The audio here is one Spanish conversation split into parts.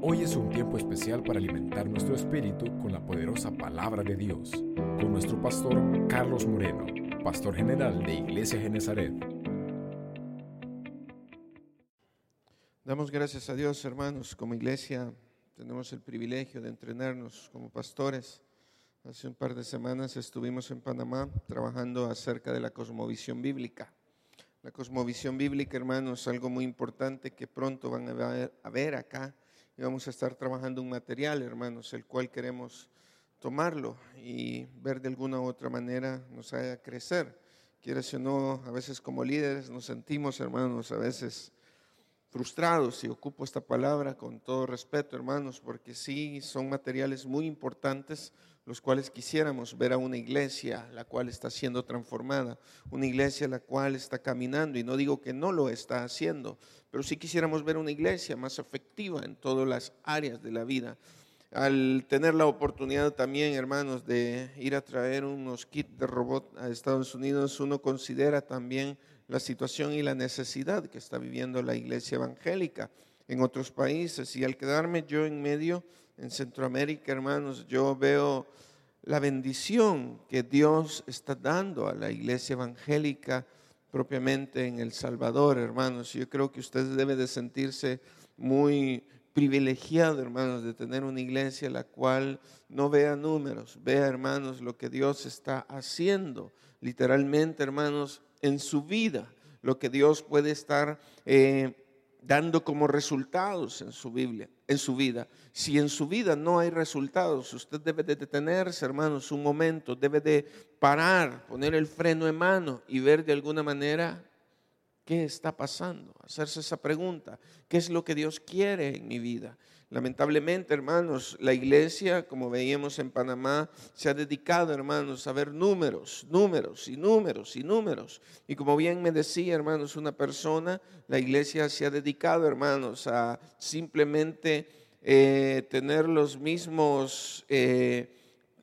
Hoy es un tiempo especial para alimentar nuestro espíritu con la poderosa palabra de Dios, con nuestro pastor Carlos Moreno, pastor general de Iglesia Genezaret. Damos gracias a Dios, hermanos, como iglesia tenemos el privilegio de entrenarnos como pastores. Hace un par de semanas estuvimos en Panamá trabajando acerca de la cosmovisión bíblica. La cosmovisión bíblica, hermanos, es algo muy importante que pronto van a ver, a ver acá y vamos a estar trabajando un material, hermanos, el cual queremos tomarlo y ver de alguna u otra manera nos haga crecer. Quieras o no, a veces como líderes nos sentimos, hermanos, a veces frustrados, y ocupo esta palabra con todo respeto, hermanos, porque sí son materiales muy importantes, los cuales quisiéramos ver a una iglesia la cual está siendo transformada, una iglesia la cual está caminando, y no digo que no lo está haciendo, pero sí quisiéramos ver una iglesia más efectiva en todas las áreas de la vida. Al tener la oportunidad también, hermanos, de ir a traer unos kits de robot a Estados Unidos, uno considera también la situación y la necesidad que está viviendo la iglesia evangélica en otros países. Y al quedarme yo en medio, en Centroamérica, hermanos, yo veo la bendición que Dios está dando a la iglesia evangélica propiamente en El Salvador, hermanos. Yo creo que usted debe de sentirse muy privilegiado, hermanos, de tener una iglesia la cual no vea números, vea, hermanos, lo que Dios está haciendo. Literalmente, hermanos, en su vida, lo que Dios puede estar eh, dando como resultados en su Biblia, en su vida. Si en su vida no hay resultados, usted debe de detenerse, hermanos, un momento, debe de parar, poner el freno en mano y ver de alguna manera qué está pasando, hacerse esa pregunta, ¿qué es lo que Dios quiere en mi vida? Lamentablemente, hermanos, la iglesia, como veíamos en Panamá, se ha dedicado, hermanos, a ver números, números y números y números. Y como bien me decía, hermanos, una persona, la iglesia se ha dedicado, hermanos, a simplemente eh, tener los mismos, eh,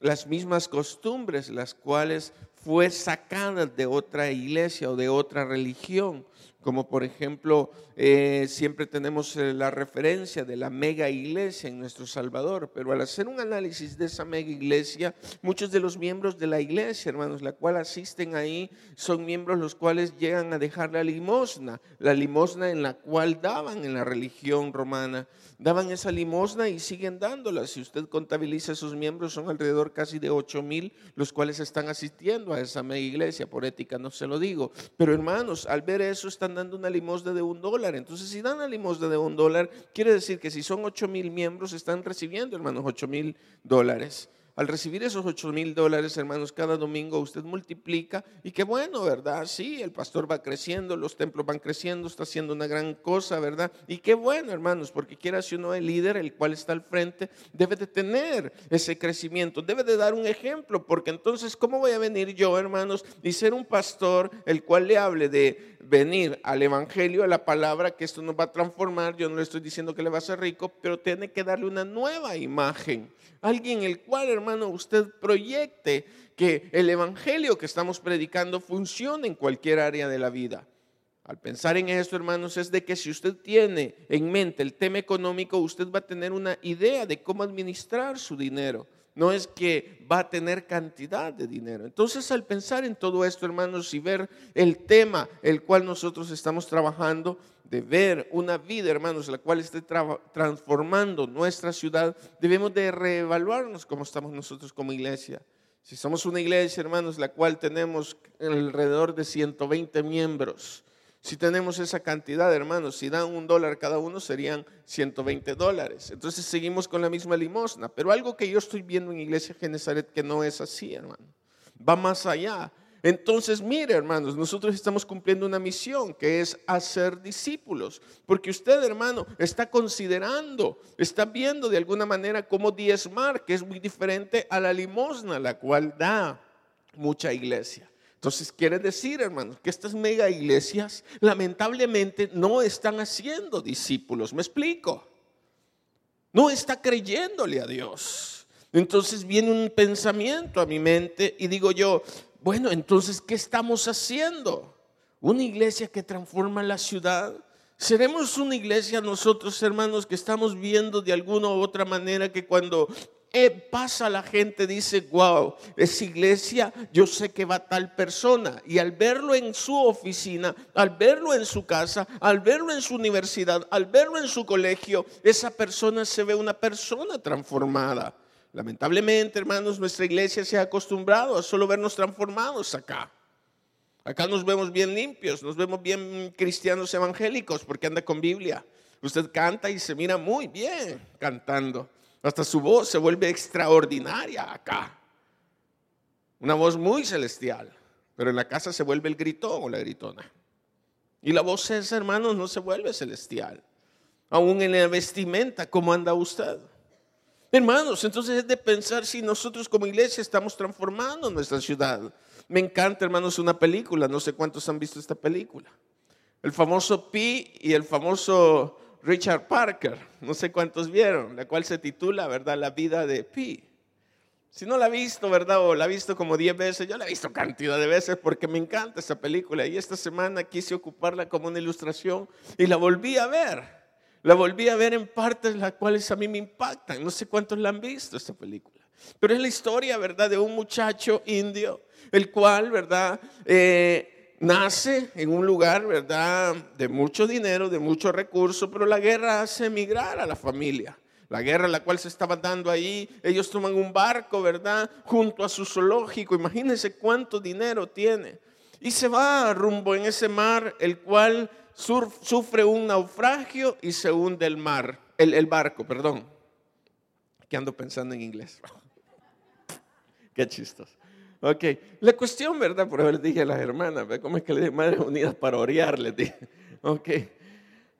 las mismas costumbres, las cuales fue sacada de otra iglesia o de otra religión como por ejemplo eh, siempre tenemos eh, la referencia de la mega iglesia en nuestro Salvador, pero al hacer un análisis de esa mega iglesia, muchos de los miembros de la iglesia, hermanos, la cual asisten ahí, son miembros los cuales llegan a dejar la limosna, la limosna en la cual daban en la religión romana, daban esa limosna y siguen dándola. Si usted contabiliza esos miembros, son alrededor casi de 8 mil los cuales están asistiendo a esa mega iglesia, por ética no se lo digo, pero hermanos, al ver eso están dando una limosna de un dólar. Entonces, si dan una limosna de un dólar, quiere decir que si son 8 mil miembros, están recibiendo, hermanos, 8 mil dólares. Al recibir esos 8 mil dólares, hermanos, cada domingo usted multiplica y qué bueno, ¿verdad? Sí, el pastor va creciendo, los templos van creciendo, está haciendo una gran cosa, ¿verdad? Y qué bueno, hermanos, porque quiera si uno el líder, el cual está al frente, debe de tener ese crecimiento, debe de dar un ejemplo, porque entonces, ¿cómo voy a venir yo, hermanos, y ser un pastor el cual le hable de venir al Evangelio, a la palabra, que esto nos va a transformar? Yo no le estoy diciendo que le va a ser rico, pero tiene que darle una nueva imagen. Alguien el cual, hermano, usted proyecte que el Evangelio que estamos predicando funcione en cualquier área de la vida. Al pensar en esto, hermanos, es de que si usted tiene en mente el tema económico, usted va a tener una idea de cómo administrar su dinero. No es que va a tener cantidad de dinero. Entonces, al pensar en todo esto, hermanos, y ver el tema el cual nosotros estamos trabajando, de ver una vida, hermanos, la cual esté transformando nuestra ciudad, debemos de reevaluarnos cómo estamos nosotros como iglesia. Si somos una iglesia, hermanos, la cual tenemos alrededor de 120 miembros, si tenemos esa cantidad, hermanos, si dan un dólar cada uno, serían 120 dólares. Entonces seguimos con la misma limosna. Pero algo que yo estoy viendo en Iglesia Genezaret que no es así, hermano. Va más allá. Entonces, mire, hermanos, nosotros estamos cumpliendo una misión que es hacer discípulos. Porque usted, hermano, está considerando, está viendo de alguna manera cómo diezmar, que es muy diferente a la limosna, la cual da mucha iglesia. Entonces quiere decir, hermanos, que estas mega iglesias lamentablemente no están haciendo discípulos. ¿Me explico? No está creyéndole a Dios. Entonces viene un pensamiento a mi mente y digo yo, bueno, entonces, ¿qué estamos haciendo? Una iglesia que transforma la ciudad. Seremos una iglesia nosotros, hermanos, que estamos viendo de alguna u otra manera que cuando pasa la gente, dice, wow, es iglesia, yo sé que va tal persona. Y al verlo en su oficina, al verlo en su casa, al verlo en su universidad, al verlo en su colegio, esa persona se ve una persona transformada. Lamentablemente, hermanos, nuestra iglesia se ha acostumbrado a solo vernos transformados acá. Acá nos vemos bien limpios, nos vemos bien cristianos evangélicos porque anda con Biblia. Usted canta y se mira muy bien cantando. Hasta su voz se vuelve extraordinaria acá. Una voz muy celestial. Pero en la casa se vuelve el gritón o la gritona. Y la voz hermanos, no se vuelve celestial. Aún en la vestimenta, ¿cómo anda usted? Hermanos, entonces es de pensar si nosotros como iglesia estamos transformando nuestra ciudad. Me encanta, hermanos, una película. No sé cuántos han visto esta película. El famoso Pi y el famoso Richard Parker, no sé cuántos vieron, la cual se titula, ¿verdad? La vida de Pi. Si no la ha visto, ¿verdad? O la ha visto como 10 veces, yo la he visto cantidad de veces porque me encanta esa película. Y esta semana quise ocuparla como una ilustración y la volví a ver. La volví a ver en partes las cuales a mí me impactan. No sé cuántos la han visto esta película. Pero es la historia, ¿verdad? De un muchacho indio, el cual, ¿verdad? Eh, nace en un lugar, ¿verdad?, de mucho dinero, de mucho recurso, pero la guerra hace emigrar a la familia. La guerra en la cual se estaba dando ahí, ellos toman un barco, ¿verdad?, junto a su zoológico. Imagínense cuánto dinero tiene. Y se va rumbo en ese mar, el cual sufre un naufragio y se hunde el mar, el, el barco, perdón. Que ando pensando en inglés. Qué chistos. Ok, la cuestión, ¿verdad? Por eso les dije a las hermanas. ¿cómo es que le dije Madres Unidas para orear? Les dije. Ok.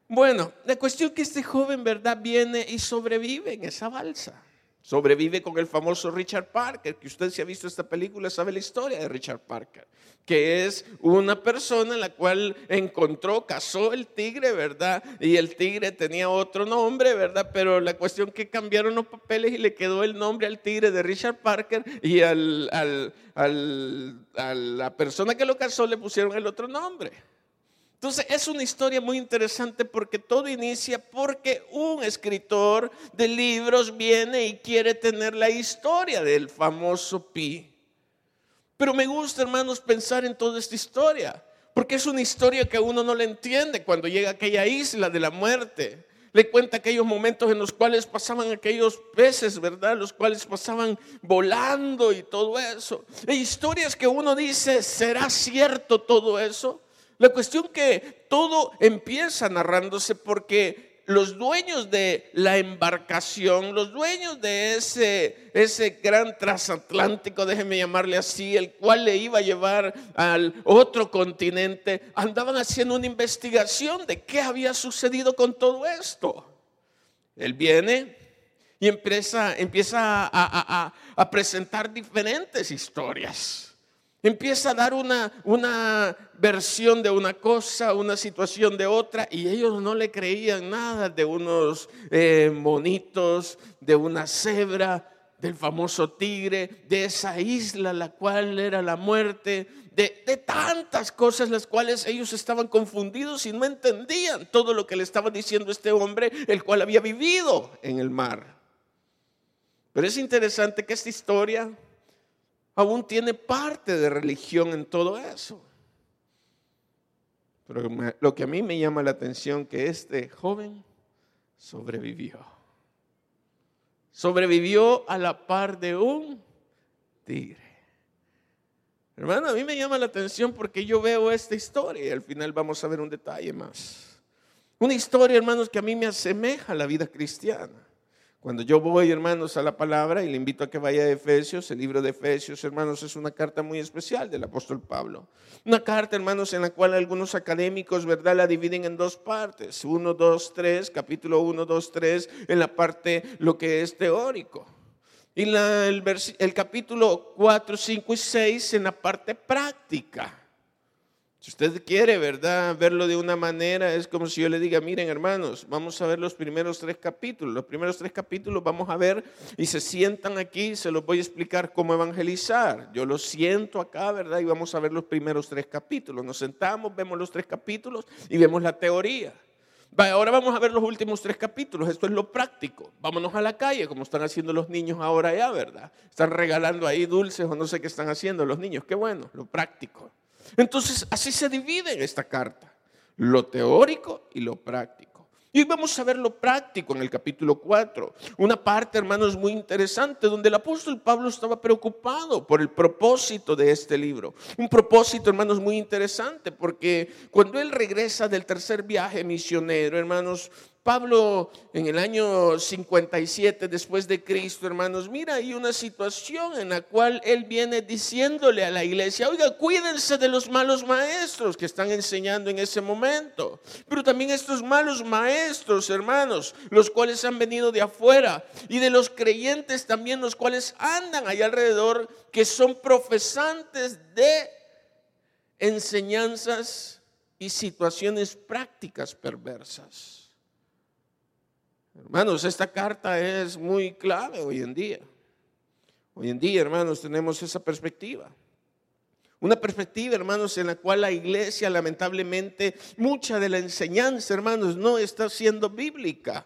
Bueno, la cuestión que este joven, ¿verdad? Viene y sobrevive en esa balsa. Sobrevive con el famoso Richard Parker, que usted si ha visto esta película sabe la historia de Richard Parker, que es una persona la cual encontró, cazó el tigre, ¿verdad? Y el tigre tenía otro nombre, ¿verdad? Pero la cuestión que cambiaron los papeles y le quedó el nombre al tigre de Richard Parker y al, a la persona que lo cazó le pusieron el otro nombre. Entonces es una historia muy interesante porque todo inicia porque un escritor de libros viene y quiere tener la historia del famoso Pi. Pero me gusta, hermanos, pensar en toda esta historia, porque es una historia que uno no le entiende cuando llega a aquella isla de la muerte. Le cuenta aquellos momentos en los cuales pasaban aquellos peces, ¿verdad? Los cuales pasaban volando y todo eso. Hay historias que uno dice, ¿será cierto todo eso? La cuestión que todo empieza narrándose porque los dueños de la embarcación, los dueños de ese, ese gran transatlántico, déjeme llamarle así, el cual le iba a llevar al otro continente, andaban haciendo una investigación de qué había sucedido con todo esto. Él viene y empieza, empieza a, a presentar diferentes historias. Empieza a dar una, una versión de una cosa, una situación de otra, y ellos no le creían nada de unos eh, monitos, de una cebra, del famoso tigre, de esa isla la cual era la muerte, de, de, tantas cosas las cuales ellos estaban confundidos y no entendían todo lo que le estaba diciendo este hombre, el cual había vivido en el mar. Pero es interesante que esta historia aún tiene parte de religión en todo eso. Pero lo que a mí me llama la atención que este joven sobrevivió. Sobrevivió a la par de un tigre. Hermano, a mí me llama la atención porque yo veo esta historia y al final vamos a ver un detalle más. Una historia, hermanos, que a mí me asemeja a la vida cristiana. Cuando yo voy, hermanos, a la palabra y le invito a que vaya a Efesios, el libro de Efesios, hermanos, es una carta muy especial del apóstol Pablo. Una carta, hermanos, en la cual algunos académicos, ¿verdad?, la dividen en dos partes. Uno, dos, tres, capítulo 1, 2, 3, en la parte lo que es teórico. Y el, el capítulo 4, 5 y 6 en la parte práctica. Si usted quiere, ¿verdad? Verlo de una manera, es como si yo le diga, miren hermanos, vamos a ver los primeros tres capítulos. Los primeros tres capítulos vamos a ver y se sientan aquí, se los voy a explicar cómo evangelizar. Yo lo siento acá, ¿verdad? Y vamos a ver los primeros tres capítulos. Nos sentamos, vemos los tres capítulos y vemos la teoría. ahora vamos a ver los últimos tres capítulos. Esto es lo práctico. Vámonos a la calle, como están haciendo los niños ahora ya, ¿verdad? Están regalando ahí dulces o no sé qué están haciendo los niños. Qué bueno, lo práctico. Entonces, así se divide en esta carta. Lo teórico y lo práctico. Y vamos a ver lo práctico en el capítulo 4. Una parte, hermanos, muy interesante, donde el apóstol Pablo estaba preocupado por el propósito de este libro. Un propósito, hermanos, muy interesante, porque cuando él regresa del tercer viaje misionero, hermanos, Pablo en el año 57 después de Cristo, hermanos, mira, hay una situación en la cual él viene diciéndole a la iglesia, oiga, cuídense de los malos maestros que están enseñando en ese momento. Pero también estos malos maestros, hermanos, los cuales han venido de afuera, y de los creyentes también, los cuales andan ahí alrededor, que son profesantes de enseñanzas y situaciones prácticas perversas. Hermanos, esta carta es muy clave hoy en día. Hoy en día, hermanos, tenemos esa perspectiva. Una perspectiva, hermanos, en la cual la iglesia, lamentablemente, mucha de la enseñanza, hermanos, no está siendo bíblica.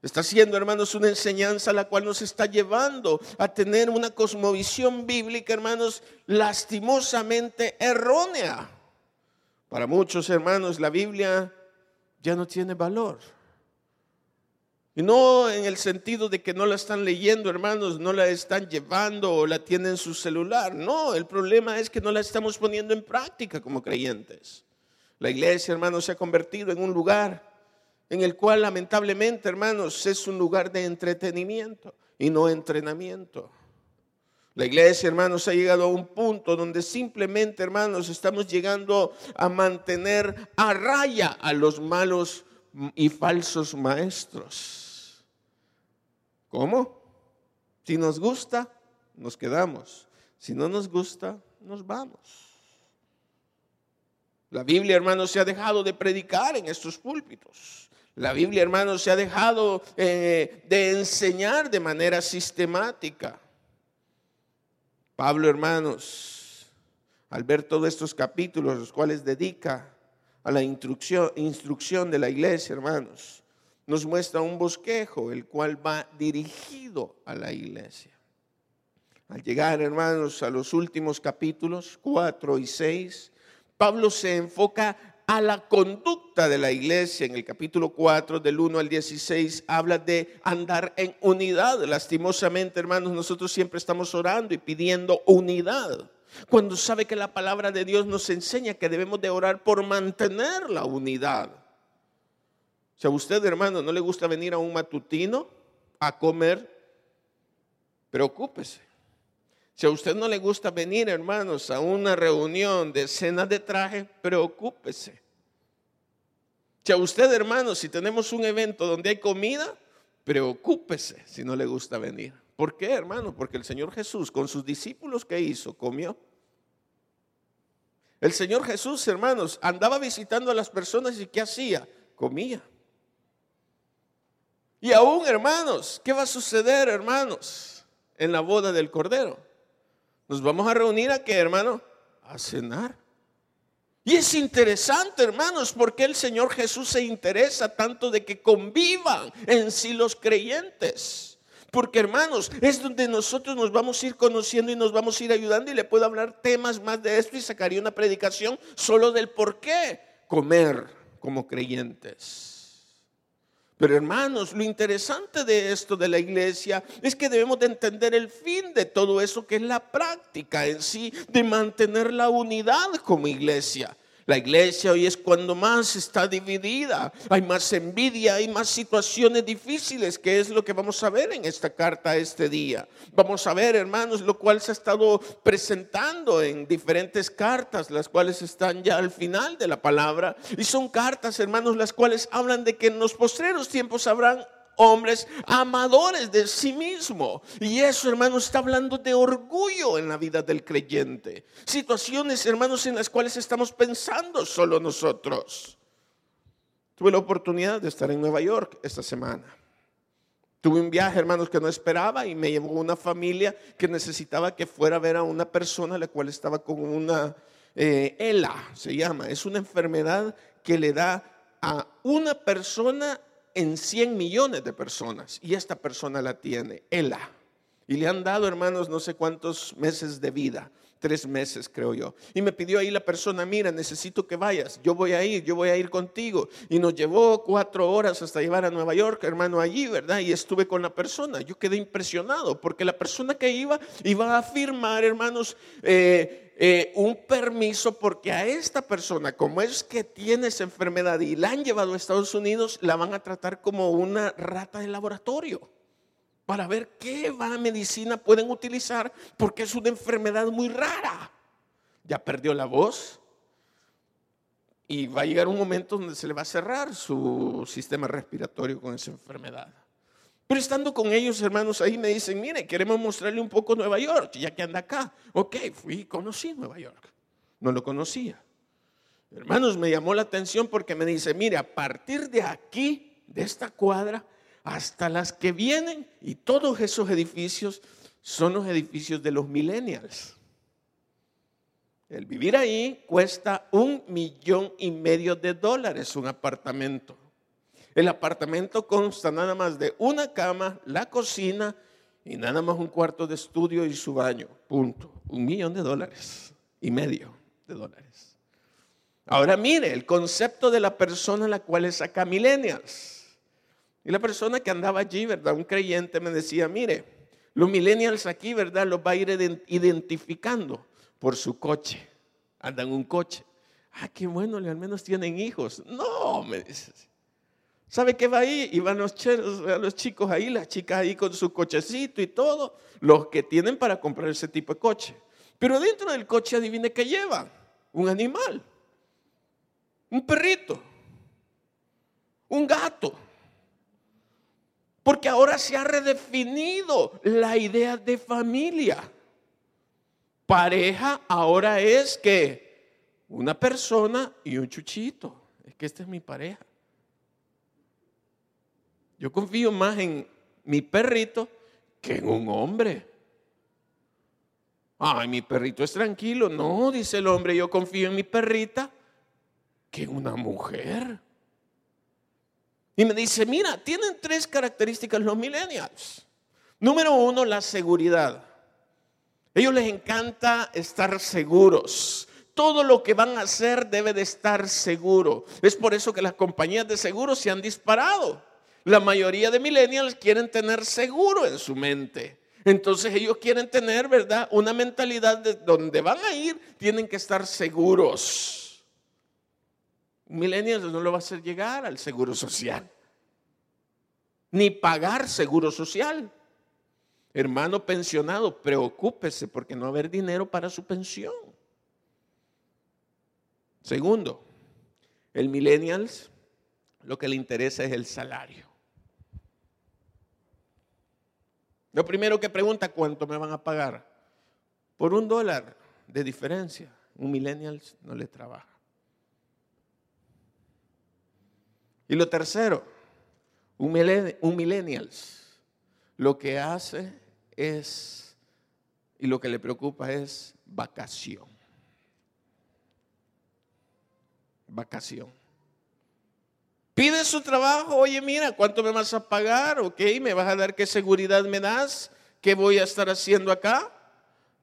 Está siendo, hermanos, una enseñanza la cual nos está llevando a tener una cosmovisión bíblica, hermanos, lastimosamente errónea. Para muchos, hermanos, la Biblia ya no tiene valor. Y no en el sentido de que no la están leyendo, hermanos, no la están llevando o la tienen en su celular. No, el problema es que no la estamos poniendo en práctica como creyentes. La iglesia, hermanos, se ha convertido en un lugar en el cual lamentablemente, hermanos, es un lugar de entretenimiento y no entrenamiento. La iglesia, hermanos, ha llegado a un punto donde simplemente, hermanos, estamos llegando a mantener a raya a los malos y falsos maestros. ¿Cómo? Si nos gusta, nos quedamos. Si no nos gusta, nos vamos. La Biblia, hermanos, se ha dejado de predicar en estos púlpitos. La Biblia, hermanos, se ha dejado eh, de enseñar de manera sistemática. Pablo, hermanos, al ver todos estos capítulos, los cuales dedica a la instrucción, instrucción de la iglesia, hermanos, nos muestra un bosquejo, el cual va dirigido a la iglesia. Al llegar, hermanos, a los últimos capítulos 4 y 6, Pablo se enfoca a la conducta de la iglesia. En el capítulo 4, del 1 al 16, habla de andar en unidad. Lastimosamente, hermanos, nosotros siempre estamos orando y pidiendo unidad. Cuando sabe que la palabra de Dios nos enseña que debemos de orar por mantener la unidad. Si a usted, hermano, no le gusta venir a un matutino a comer, preocúpese. Si a usted no le gusta venir, hermanos, a una reunión de cena de traje, preocúpese. Si a usted, hermano, si tenemos un evento donde hay comida, preocúpese si no le gusta venir. ¿Por qué, hermano? Porque el Señor Jesús con sus discípulos que hizo, comió. El Señor Jesús, hermanos, andaba visitando a las personas y ¿qué hacía? Comía. Y aún, hermanos, ¿qué va a suceder, hermanos, en la boda del Cordero? Nos vamos a reunir a qué, hermano? A cenar. Y es interesante, hermanos, porque el Señor Jesús se interesa tanto de que convivan en sí los creyentes. Porque, hermanos, es donde nosotros nos vamos a ir conociendo y nos vamos a ir ayudando y le puedo hablar temas más de esto y sacaría una predicación solo del por qué comer como creyentes. Pero hermanos, lo interesante de esto de la iglesia es que debemos de entender el fin de todo eso, que es la práctica en sí de mantener la unidad como iglesia. La iglesia hoy es cuando más está dividida, hay más envidia, hay más situaciones difíciles, que es lo que vamos a ver en esta carta este día. Vamos a ver, hermanos, lo cual se ha estado presentando en diferentes cartas, las cuales están ya al final de la palabra. Y son cartas, hermanos, las cuales hablan de que en los postreros tiempos habrán hombres amadores de sí mismo. Y eso, hermanos, está hablando de orgullo en la vida del creyente. Situaciones, hermanos, en las cuales estamos pensando solo nosotros. Tuve la oportunidad de estar en Nueva York esta semana. Tuve un viaje, hermanos, que no esperaba y me llevó una familia que necesitaba que fuera a ver a una persona la cual estaba con una eh, ELA, se llama. Es una enfermedad que le da a una persona en 100 millones de personas y esta persona la tiene, Ela. Y le han dado, hermanos, no sé cuántos meses de vida tres meses, creo yo. Y me pidió ahí la persona, mira, necesito que vayas, yo voy a ir, yo voy a ir contigo. Y nos llevó cuatro horas hasta llevar a Nueva York, hermano, allí, ¿verdad? Y estuve con la persona. Yo quedé impresionado porque la persona que iba iba a firmar, hermanos, eh, eh, un permiso porque a esta persona, como es que tiene esa enfermedad y la han llevado a Estados Unidos, la van a tratar como una rata de laboratorio para ver qué medicina pueden utilizar porque es una enfermedad muy rara. Ya perdió la voz y va a llegar un momento donde se le va a cerrar su sistema respiratorio con esa enfermedad. Pero estando con ellos, hermanos, ahí me dicen, mire, queremos mostrarle un poco Nueva York, ya que anda acá. Ok, fui conocí Nueva York. No lo conocía. Hermanos, me llamó la atención porque me dice, mire, a partir de aquí, de esta cuadra, hasta las que vienen y todos esos edificios son los edificios de los millennials. El vivir ahí cuesta un millón y medio de dólares un apartamento. El apartamento consta nada más de una cama, la cocina y nada más un cuarto de estudio y su baño. Punto. Un millón de dólares y medio de dólares. Ahora mire, el concepto de la persona a la cual es acá millennials. Y la persona que andaba allí, ¿verdad? Un creyente me decía, mire, los millennials aquí, ¿verdad? Los va a ir identificando por su coche. Andan un coche. Ah, qué bueno, al menos tienen hijos. No, me dice. ¿Sabe qué va ahí? Y van los, los chicos ahí, las chicas ahí con su cochecito y todo, los que tienen para comprar ese tipo de coche. Pero dentro del coche, adivine qué lleva. Un animal. Un perrito. Un gato. Porque ahora se ha redefinido la idea de familia. Pareja ahora es que una persona y un chuchito. Es que esta es mi pareja. Yo confío más en mi perrito que en un hombre. Ay, mi perrito es tranquilo. No, dice el hombre, yo confío en mi perrita que en una mujer. Y me dice, mira, tienen tres características los millennials. Número uno, la seguridad. A ellos les encanta estar seguros. Todo lo que van a hacer debe de estar seguro. Es por eso que las compañías de seguros se han disparado. La mayoría de millennials quieren tener seguro en su mente. Entonces ellos quieren tener, ¿verdad? Una mentalidad de donde van a ir, tienen que estar seguros. Millennials no lo va a hacer llegar al seguro social, ni pagar seguro social. Hermano pensionado, preocúpese porque no va a haber dinero para su pensión. Segundo, el millennials lo que le interesa es el salario. Lo primero que pregunta, ¿cuánto me van a pagar? Por un dólar de diferencia, un millennials no le trabaja. Y lo tercero, un, millennials lo que hace es, y lo que le preocupa es vacación. Vacación. Pide su trabajo, oye, mira, ¿cuánto me vas a pagar? Ok, ¿me vas a dar qué seguridad me das? ¿Qué voy a estar haciendo acá?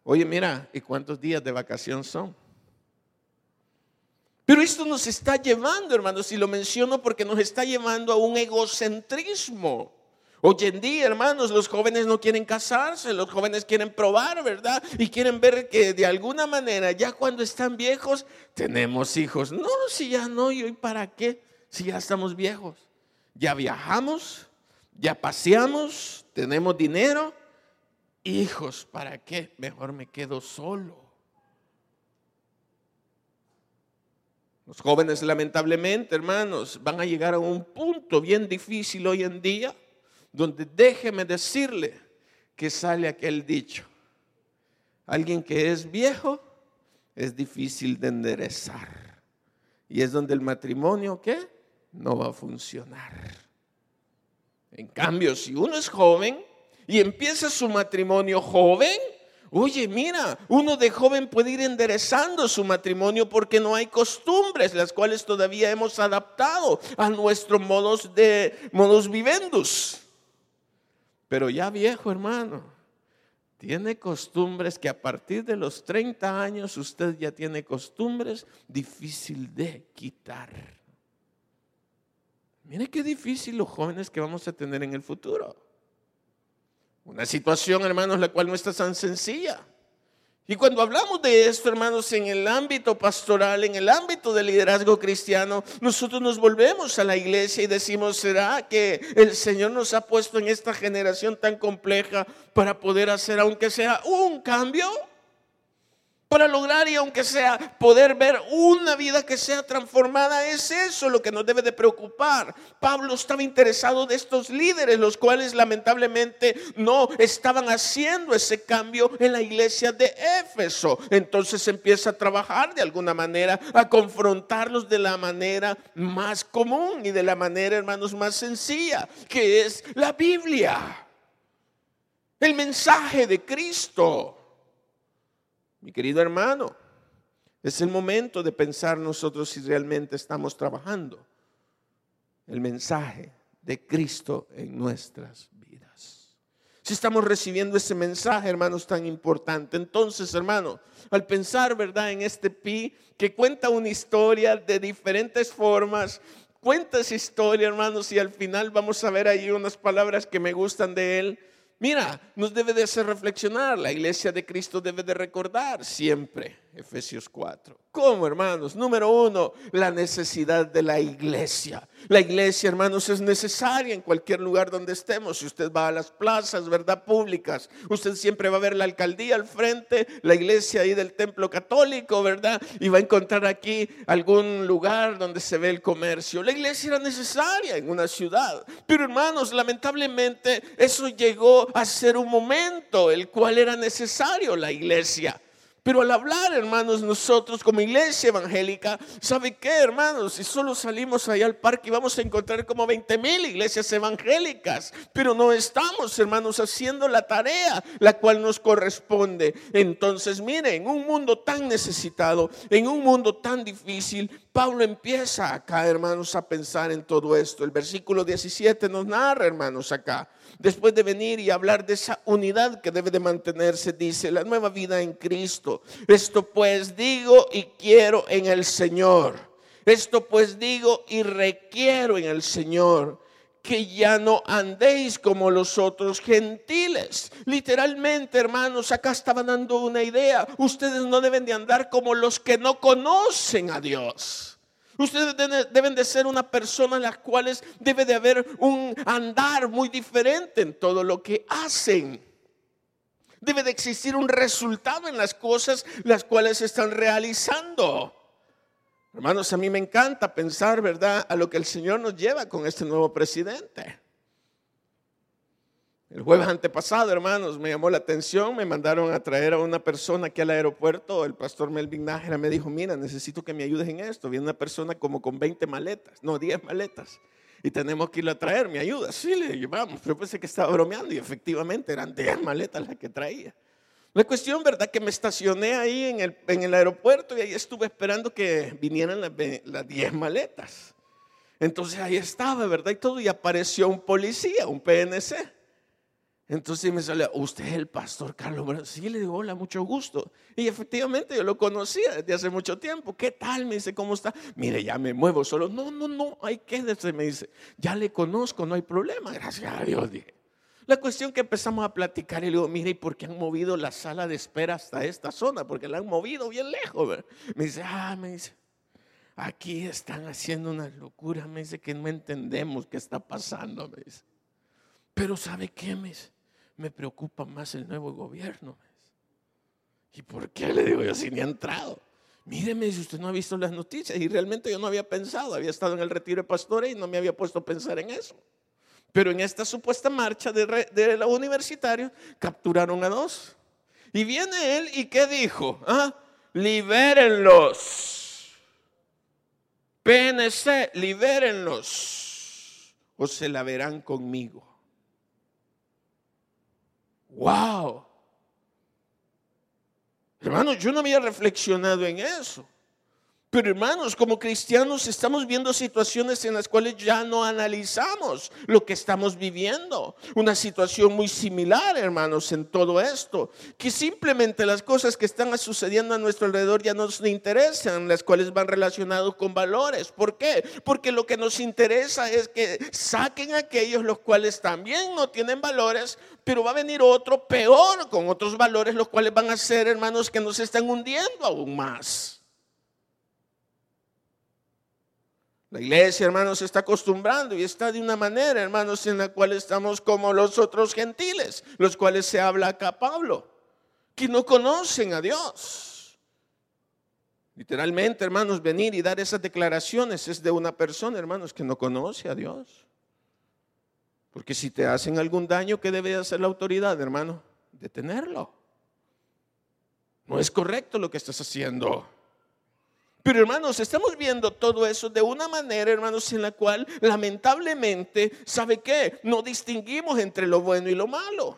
Oye, mira, ¿y cuántos días de vacación son? Pero esto nos está llevando, hermanos, y lo menciono porque nos está llevando a un egocentrismo. Hoy en día, hermanos, los jóvenes no quieren casarse, los jóvenes quieren probar, ¿verdad? Y quieren ver que de alguna manera, ya cuando están viejos, tenemos hijos. No, si ya no, ¿y para qué? Si ya estamos viejos. Ya viajamos, ya paseamos, tenemos dinero. Hijos, ¿para qué? Mejor me quedo solo. Los jóvenes lamentablemente, hermanos, van a llegar a un punto bien difícil hoy en día, donde déjeme decirle que sale aquel dicho. Alguien que es viejo es difícil de enderezar. Y es donde el matrimonio, ¿qué? No va a funcionar. En cambio, si uno es joven y empieza su matrimonio joven, Oye, mira, uno de joven puede ir enderezando su matrimonio porque no hay costumbres, las cuales todavía hemos adaptado a nuestros modos de modos vivendus. Pero ya viejo, hermano, tiene costumbres que a partir de los 30 años usted ya tiene costumbres difícil de quitar. Mire qué difícil los jóvenes que vamos a tener en el futuro. Una situación, hermanos, la cual no está tan sencilla. Y cuando hablamos de esto, hermanos, en el ámbito pastoral, en el ámbito del liderazgo cristiano, nosotros nos volvemos a la iglesia y decimos, ¿será que el Señor nos ha puesto en esta generación tan compleja para poder hacer, aunque sea un cambio? Para lograr y aunque sea poder ver una vida que sea transformada, es eso lo que nos debe de preocupar. Pablo estaba interesado de estos líderes, los cuales lamentablemente no estaban haciendo ese cambio en la iglesia de Éfeso. Entonces empieza a trabajar de alguna manera, a confrontarlos de la manera más común y de la manera, hermanos, más sencilla, que es la Biblia. El mensaje de Cristo. Mi querido hermano, es el momento de pensar nosotros si realmente estamos trabajando el mensaje de Cristo en nuestras vidas. Si estamos recibiendo ese mensaje, hermanos, tan importante. Entonces, hermano, al pensar, ¿verdad?, en este pi que cuenta una historia de diferentes formas, cuenta esa historia, hermanos, y al final vamos a ver ahí unas palabras que me gustan de él Mira, nos debe de hacer reflexionar. La iglesia de Cristo debe de recordar siempre Efesios 4. ¿Cómo, hermanos? Número uno, la necesidad de la iglesia. La iglesia, hermanos, es necesaria en cualquier lugar donde estemos. Si usted va a las plazas, ¿verdad? Públicas, usted siempre va a ver la alcaldía al frente, la iglesia ahí del templo católico, ¿verdad? Y va a encontrar aquí algún lugar donde se ve el comercio. La iglesia era necesaria en una ciudad. Pero, hermanos, lamentablemente eso llegó a ser un momento el cual era necesario la iglesia. Pero al hablar, hermanos, nosotros como iglesia evangélica, ¿sabe qué, hermanos? Si solo salimos allá al parque vamos a encontrar como 20 mil iglesias evangélicas, pero no estamos, hermanos, haciendo la tarea la cual nos corresponde. Entonces, miren, en un mundo tan necesitado, en un mundo tan difícil, Pablo empieza acá, hermanos, a pensar en todo esto. El versículo 17 nos narra, hermanos, acá después de venir y hablar de esa unidad que debe de mantenerse, dice, la nueva vida en Cristo. Esto pues digo y quiero en el Señor. Esto pues digo y requiero en el Señor que ya no andéis como los otros gentiles. Literalmente, hermanos, acá estaba dando una idea. Ustedes no deben de andar como los que no conocen a Dios. Ustedes deben de ser una persona en las cuales debe de haber un andar muy diferente en todo lo que hacen. Debe de existir un resultado en las cosas las cuales están realizando. Hermanos, a mí me encanta pensar, ¿verdad?, a lo que el Señor nos lleva con este nuevo presidente. El jueves antepasado, hermanos, me llamó la atención, me mandaron a traer a una persona aquí al aeropuerto, el pastor Melvin Nájera me dijo, mira, necesito que me ayudes en esto. Viene una persona como con 20 maletas, no, 10 maletas, y tenemos que irlo a traer, ¿me ayuda? Sí, le llevamos, pero pensé que estaba bromeando y efectivamente eran 10 maletas las que traía. La cuestión, ¿verdad? Que me estacioné ahí en el, en el aeropuerto y ahí estuve esperando que vinieran las, las 10 maletas. Entonces ahí estaba, ¿verdad? Y todo, y apareció un policía, un PNC. Entonces me sale, ¿usted es el pastor Carlos Sí, le digo, hola, mucho gusto. Y efectivamente yo lo conocía desde hace mucho tiempo. ¿Qué tal? Me dice, ¿cómo está? Mire, ya me muevo solo. No, no, no, hay que Me dice, ya le conozco, no hay problema. Gracias a Dios, dije. La cuestión que empezamos a platicar y le digo, mire, ¿y por qué han movido la sala de espera hasta esta zona? Porque la han movido bien lejos. Me dice, ah, me dice, aquí están haciendo una locura. Me dice que no entendemos qué está pasando. Me dice, pero ¿sabe qué? Me dice, me preocupa más el nuevo gobierno. ¿Y por qué le digo yo si ni ha entrado? Míreme si usted no ha visto las noticias. Y realmente yo no había pensado, había estado en el retiro de pastores y no me había puesto a pensar en eso. Pero en esta supuesta marcha de, de los universitarios capturaron a dos. Y viene él y ¿qué dijo? ¿Ah? Libérenlos. PNC, libérenlos. O se la verán conmigo. ¡Wow! Hermano, yo no había reflexionado en eso. Pero hermanos, como cristianos estamos viendo situaciones en las cuales ya no analizamos lo que estamos viviendo. Una situación muy similar, hermanos, en todo esto. Que simplemente las cosas que están sucediendo a nuestro alrededor ya no nos interesan, las cuales van relacionados con valores. ¿Por qué? Porque lo que nos interesa es que saquen aquellos los cuales también no tienen valores, pero va a venir otro peor con otros valores, los cuales van a ser, hermanos, que nos están hundiendo aún más. La iglesia, hermanos, está acostumbrando y está de una manera, hermanos, en la cual estamos como los otros gentiles, los cuales se habla acá Pablo, que no conocen a Dios. Literalmente, hermanos, venir y dar esas declaraciones es de una persona, hermanos, que no conoce a Dios. Porque si te hacen algún daño, ¿qué debe hacer la autoridad, hermano? Detenerlo. No es correcto lo que estás haciendo. Pero hermanos, estamos viendo todo eso de una manera, hermanos, en la cual lamentablemente, ¿sabe qué? No distinguimos entre lo bueno y lo malo.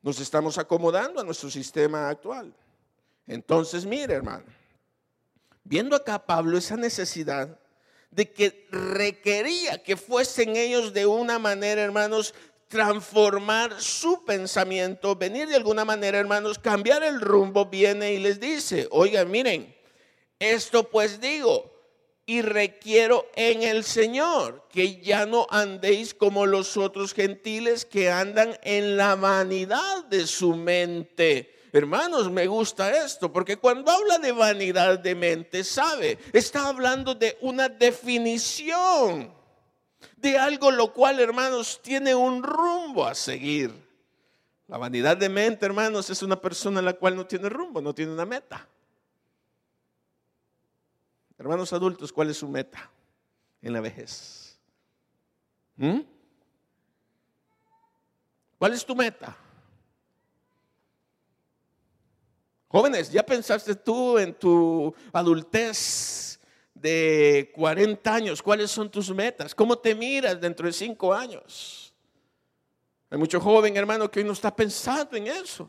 Nos estamos acomodando a nuestro sistema actual. Entonces, mire, hermano, viendo acá Pablo esa necesidad de que requería que fuesen ellos de una manera, hermanos, transformar su pensamiento, venir de alguna manera, hermanos, cambiar el rumbo, viene y les dice, oigan, miren, esto pues digo, y requiero en el Señor que ya no andéis como los otros gentiles que andan en la vanidad de su mente. Hermanos, me gusta esto, porque cuando habla de vanidad de mente, sabe, está hablando de una definición, de algo lo cual, hermanos, tiene un rumbo a seguir. La vanidad de mente, hermanos, es una persona la cual no tiene rumbo, no tiene una meta. Hermanos adultos, ¿cuál es su meta en la vejez? ¿Mm? ¿Cuál es tu meta? Jóvenes, ¿ya pensaste tú en tu adultez de 40 años? ¿Cuáles son tus metas? ¿Cómo te miras dentro de 5 años? Hay mucho joven, hermano, que hoy no está pensando en eso.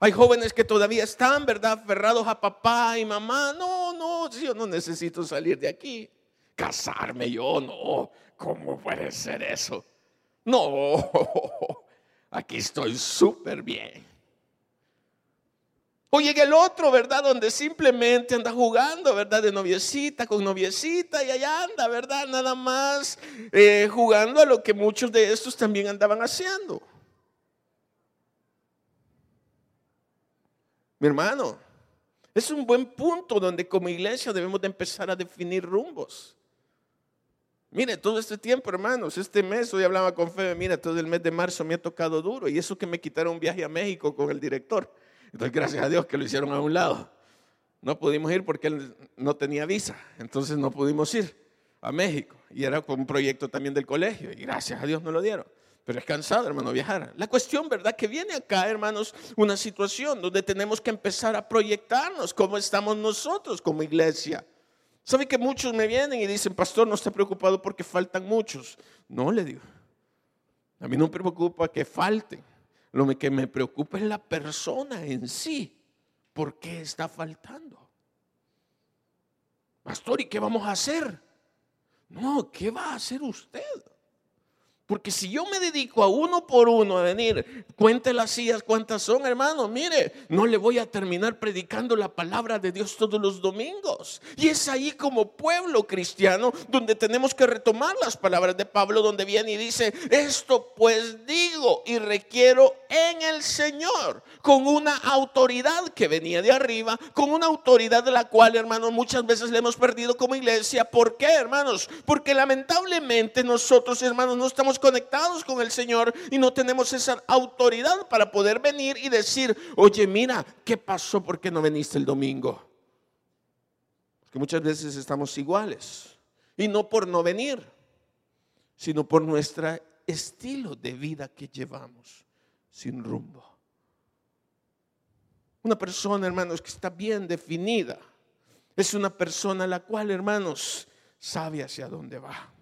Hay jóvenes que todavía están, ¿verdad?, aferrados a papá y mamá. No, no, yo no necesito salir de aquí. Casarme yo, no. ¿Cómo puede ser eso? No, aquí estoy súper bien. O llega el otro, ¿verdad? Donde simplemente anda jugando, ¿verdad? De noviecita con noviecita y allá anda, ¿verdad? Nada más eh, jugando a lo que muchos de estos también andaban haciendo. Mi hermano, es un buen punto donde como iglesia debemos de empezar a definir rumbos. Mire, todo este tiempo, hermanos, este mes, hoy hablaba con Febe, mira, todo el mes de marzo me ha tocado duro y eso que me quitaron un viaje a México con el director. Entonces, gracias a Dios que lo hicieron a un lado. No pudimos ir porque él no tenía visa, entonces no pudimos ir a México. Y era con un proyecto también del colegio y gracias a Dios no lo dieron. Pero es cansado, hermano, viajar. La cuestión, ¿verdad? Que viene acá, hermanos, una situación donde tenemos que empezar a proyectarnos cómo estamos nosotros como iglesia. ¿Sabe que muchos me vienen y dicen, pastor, no esté preocupado porque faltan muchos? No, le digo. A mí no me preocupa que falten. Lo que me preocupa es la persona en sí. ¿Por qué está faltando? Pastor, ¿y qué vamos a hacer? No, ¿qué va a hacer usted? Porque si yo me dedico a uno por uno a venir, cuente las sillas cuántas son, hermano, mire, no le voy a terminar predicando la palabra de Dios todos los domingos. Y es ahí como pueblo cristiano donde tenemos que retomar las palabras de Pablo, donde viene y dice, esto pues digo y requiero en el Señor, con una autoridad que venía de arriba, con una autoridad de la cual, hermanos, muchas veces le hemos perdido como iglesia. ¿Por qué, hermanos? Porque lamentablemente nosotros, hermanos, no estamos conectados con el Señor y no tenemos esa autoridad para poder venir y decir, oye, mira, ¿qué pasó? ¿Por qué no veniste el domingo? Porque muchas veces estamos iguales. Y no por no venir, sino por nuestro estilo de vida que llevamos sin rumbo. Una persona, hermanos, que está bien definida, es una persona la cual, hermanos, sabe hacia dónde va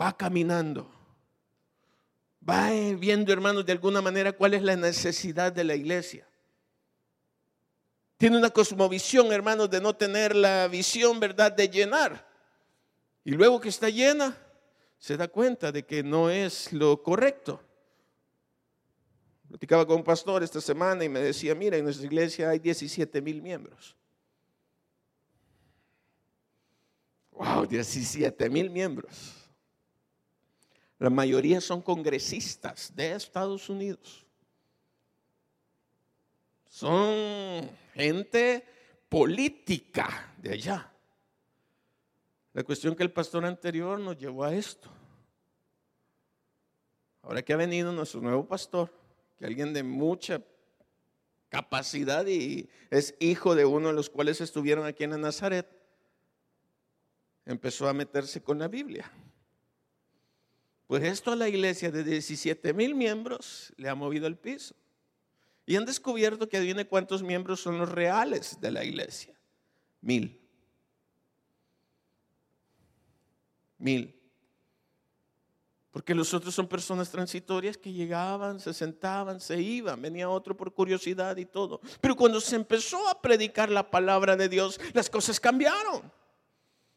va caminando, va viendo, hermanos, de alguna manera cuál es la necesidad de la iglesia. Tiene una cosmovisión, hermanos, de no tener la visión, ¿verdad?, de llenar. Y luego que está llena, se da cuenta de que no es lo correcto. Platicaba con un pastor esta semana y me decía, mira, en nuestra iglesia hay 17 mil miembros. Wow, 17 mil miembros. La mayoría son congresistas de Estados Unidos. Son gente política de allá. La cuestión que el pastor anterior nos llevó a esto. Ahora que ha venido nuestro nuevo pastor, que alguien de mucha capacidad y es hijo de uno de los cuales estuvieron aquí en Nazaret, empezó a meterse con la Biblia. Pues esto a la iglesia de 17 mil miembros le ha movido el piso. Y han descubierto que adivine cuántos miembros son los reales de la iglesia. Mil. Mil. Porque los otros son personas transitorias que llegaban, se sentaban, se iban, venía otro por curiosidad y todo. Pero cuando se empezó a predicar la palabra de Dios, las cosas cambiaron.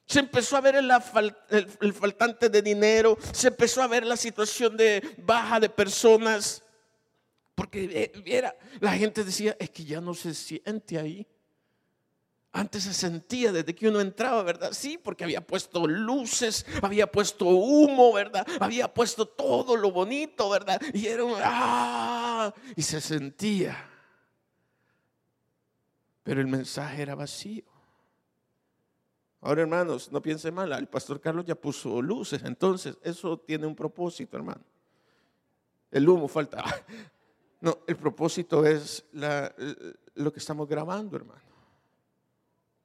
Se empezó a ver el, faltante de dinero, se empezó a ver la situación de baja de personas, porque viera, la gente decía, es que ya no se siente ahí. Antes se sentía desde que uno entraba, ¿verdad? Sí, porque había puesto luces, había puesto humo, ¿verdad? Había puesto todo lo bonito, ¿verdad? Y era un, ¡ah! Y se sentía. Pero el mensaje era vacío. Ahora, hermanos, no piensen mal, el pastor Carlos ya puso luces, entonces eso tiene un propósito, hermano. El humo falta. No, el propósito es lo que estamos grabando, hermano.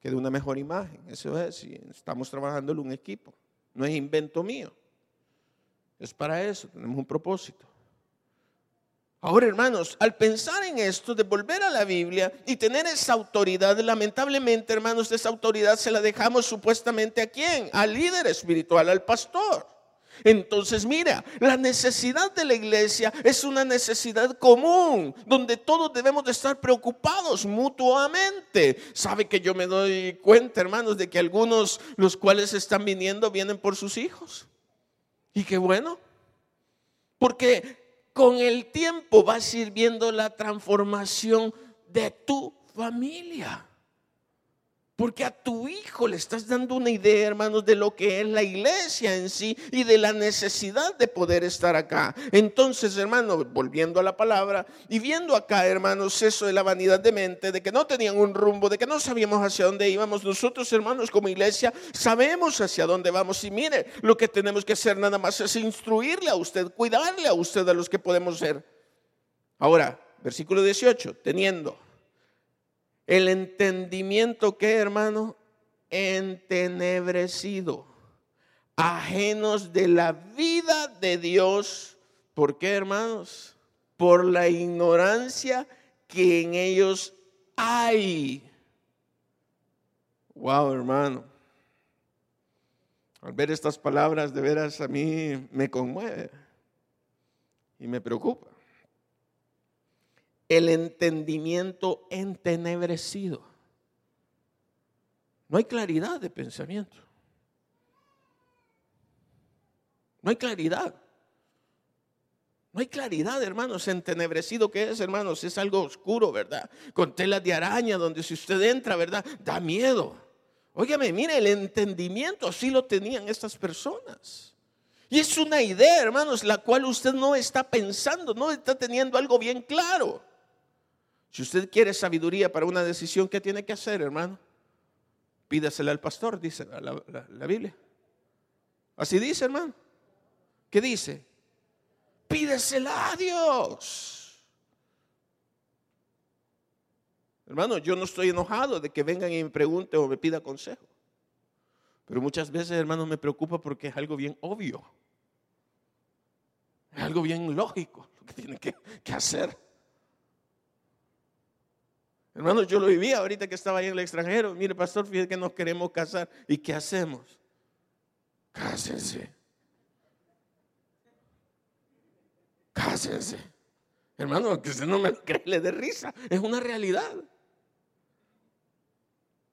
Que de una mejor imagen, eso es, y estamos trabajando en un equipo. No es invento mío. Es para eso, tenemos un propósito. Ahora, hermanos, al pensar en esto, de volver a la Biblia y tener esa autoridad, lamentablemente, hermanos, esa autoridad se la dejamos supuestamente a quién? Al líder espiritual, al pastor. Entonces, mira, la necesidad de la iglesia es una necesidad común, donde todos debemos de estar preocupados mutuamente. Sabe que yo me doy cuenta, hermanos, de que algunos, los cuales están viniendo, vienen por sus hijos. Y qué bueno, porque con el tiempo vas a ir viendo la transformación de tu familia. Porque a tu hijo le estás dando una idea, hermanos, de lo que es la iglesia en sí y de la necesidad de poder estar acá. Entonces, hermanos, volviendo a la palabra y viendo acá, hermanos, eso de la vanidad de mente, de que no tenían un rumbo, de que no sabíamos hacia dónde íbamos, nosotros, hermanos, como iglesia, sabemos hacia dónde vamos. Y mire, lo que tenemos que hacer nada más es instruirle a usted, cuidarle a usted a los que podemos ser. Ahora, versículo 18, teniendo el entendimiento que, hermano, entenebrecido, ajenos de la vida de Dios. ¿Por qué, hermanos? Por la ignorancia que en ellos hay. Wow, hermano. Al ver estas palabras, de veras a mí me conmueve y me preocupa el entendimiento entenebrecido. No hay claridad de pensamiento. No hay claridad. No hay claridad, hermanos. Entenebrecido que es, hermanos, es algo oscuro, ¿verdad? Con telas de araña, donde si usted entra, ¿verdad? Da miedo. Óigame, mire, el entendimiento así lo tenían estas personas. Y es una idea, hermanos, la cual usted no está pensando, no está teniendo algo bien claro. Si usted quiere sabiduría para una decisión, ¿qué tiene que hacer, hermano? Pídasela al pastor, dice la, Biblia. Así dice, hermano. ¿Qué dice? Pídesela a Dios. Hermano, yo no estoy enojado de que vengan y me pregunten o me pida consejo. Pero muchas veces, hermano, me preocupa porque es algo bien obvio. Es algo bien lógico lo que tiene que, que hacer. Hermanos, yo lo vivía ahorita que estaba ahí en el extranjero. Mire, pastor, fíjate que nos queremos casar. ¿Y qué hacemos? Cásense. Cásense. Hermano, que usted no me cree, le dé risa. Es una realidad.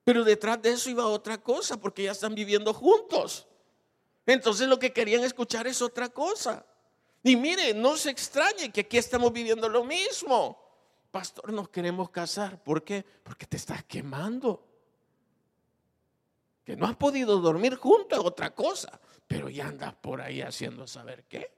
Pero detrás de eso iba otra cosa, porque ya están viviendo juntos. Entonces lo que querían escuchar es otra cosa. Y mire, no se extrañe que aquí estamos viviendo lo mismo. Pastor, nos queremos casar. ¿Por qué? Porque te estás quemando. Que no has podido dormir junto es otra cosa, pero ya andas por ahí haciendo saber qué.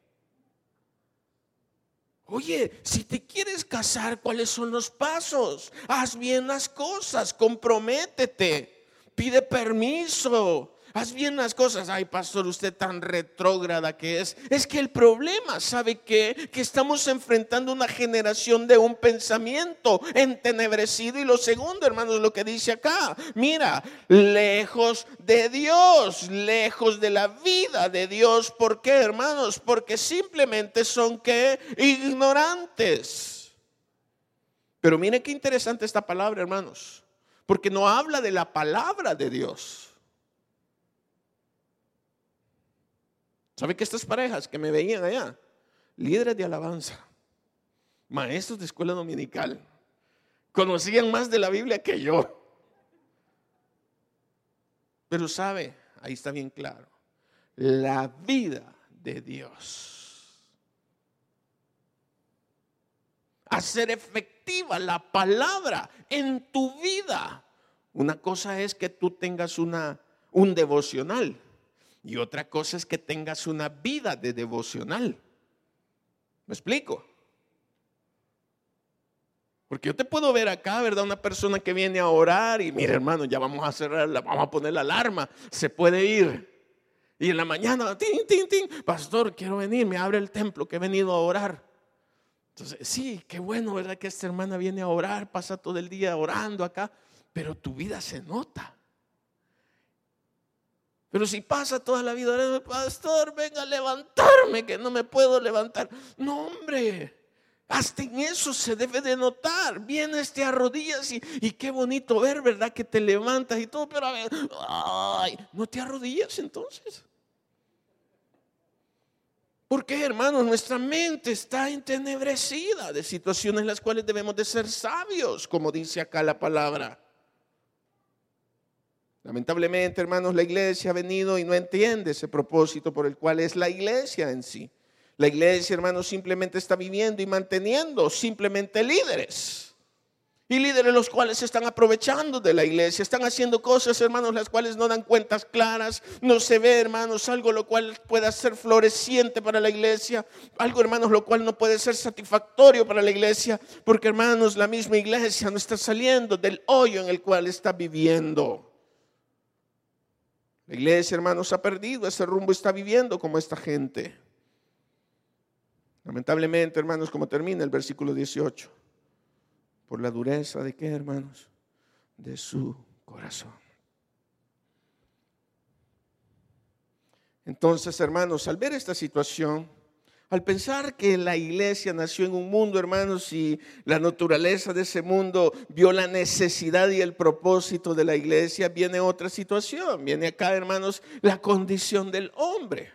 Oye, si te quieres casar, ¿cuáles son los pasos? Haz bien las cosas, comprométete, pide permiso, Haz bien las cosas. Ay, pastor, usted tan retrógrada que es. Es que el problema, ¿sabe qué? Que estamos enfrentando una generación de un pensamiento entenebrecido. Y lo segundo, hermanos, lo que dice acá. Mira, lejos de Dios, lejos de la vida de Dios. ¿Por qué, hermanos? Porque simplemente son que ignorantes. Pero mire qué interesante esta palabra, hermanos. Porque no habla de la palabra de Dios ¿Sabe que estas parejas que me veían allá? Líderes de alabanza, maestros de escuela dominical, conocían más de la Biblia que yo. Pero sabe, ahí está bien claro, la vida de Dios. Hacer efectiva la palabra en tu vida. Una cosa es que tú tengas una, un devocional y otra cosa es que tengas una vida de devocional. ¿Me explico? Porque yo te puedo ver acá, ¿verdad? Una persona que viene a orar y mire hermano, ya vamos a cerrar, vamos a poner la alarma, se puede ir. Y en la mañana, tin, pastor, quiero venir, me abre el templo que he venido a orar. Entonces, sí, qué bueno, ¿verdad? Que esta hermana viene a orar, pasa todo el día orando acá, pero tu vida se nota. Pero si pasa toda la vida, pastor, venga a levantarme, que no me puedo levantar. No, hombre, hasta en eso se debe de notar. Vienes, te arrodillas y, qué bonito ver, ¿verdad? Que te levantas y todo, pero a ver, ay, no te arrodillas entonces. Porque, hermanos, nuestra mente está entenebrecida de situaciones en las cuales debemos de ser sabios, como dice acá la palabra. Lamentablemente, hermanos, la iglesia ha venido y no entiende ese propósito por el cual es la iglesia en sí. La iglesia, hermanos, simplemente está viviendo y manteniendo simplemente líderes. Y líderes los cuales se están aprovechando de la iglesia, están haciendo cosas, hermanos, las cuales no dan cuentas claras, no se ve, hermanos, algo lo cual pueda ser floreciente para la iglesia, algo, hermanos, lo cual no puede ser satisfactorio para la iglesia, porque, hermanos, la misma iglesia no está saliendo del hoyo en el cual está viviendo. La iglesia, hermanos, ha perdido ese rumbo, está viviendo como esta gente. Lamentablemente, hermanos, como termina el versículo 18, por la dureza de qué, hermanos, de su corazón. Entonces, hermanos, al ver esta situación, al pensar que la iglesia nació en un mundo, hermanos, y la naturaleza de ese mundo vio la necesidad y el propósito de la iglesia, viene otra situación. Viene acá, hermanos, la condición del hombre.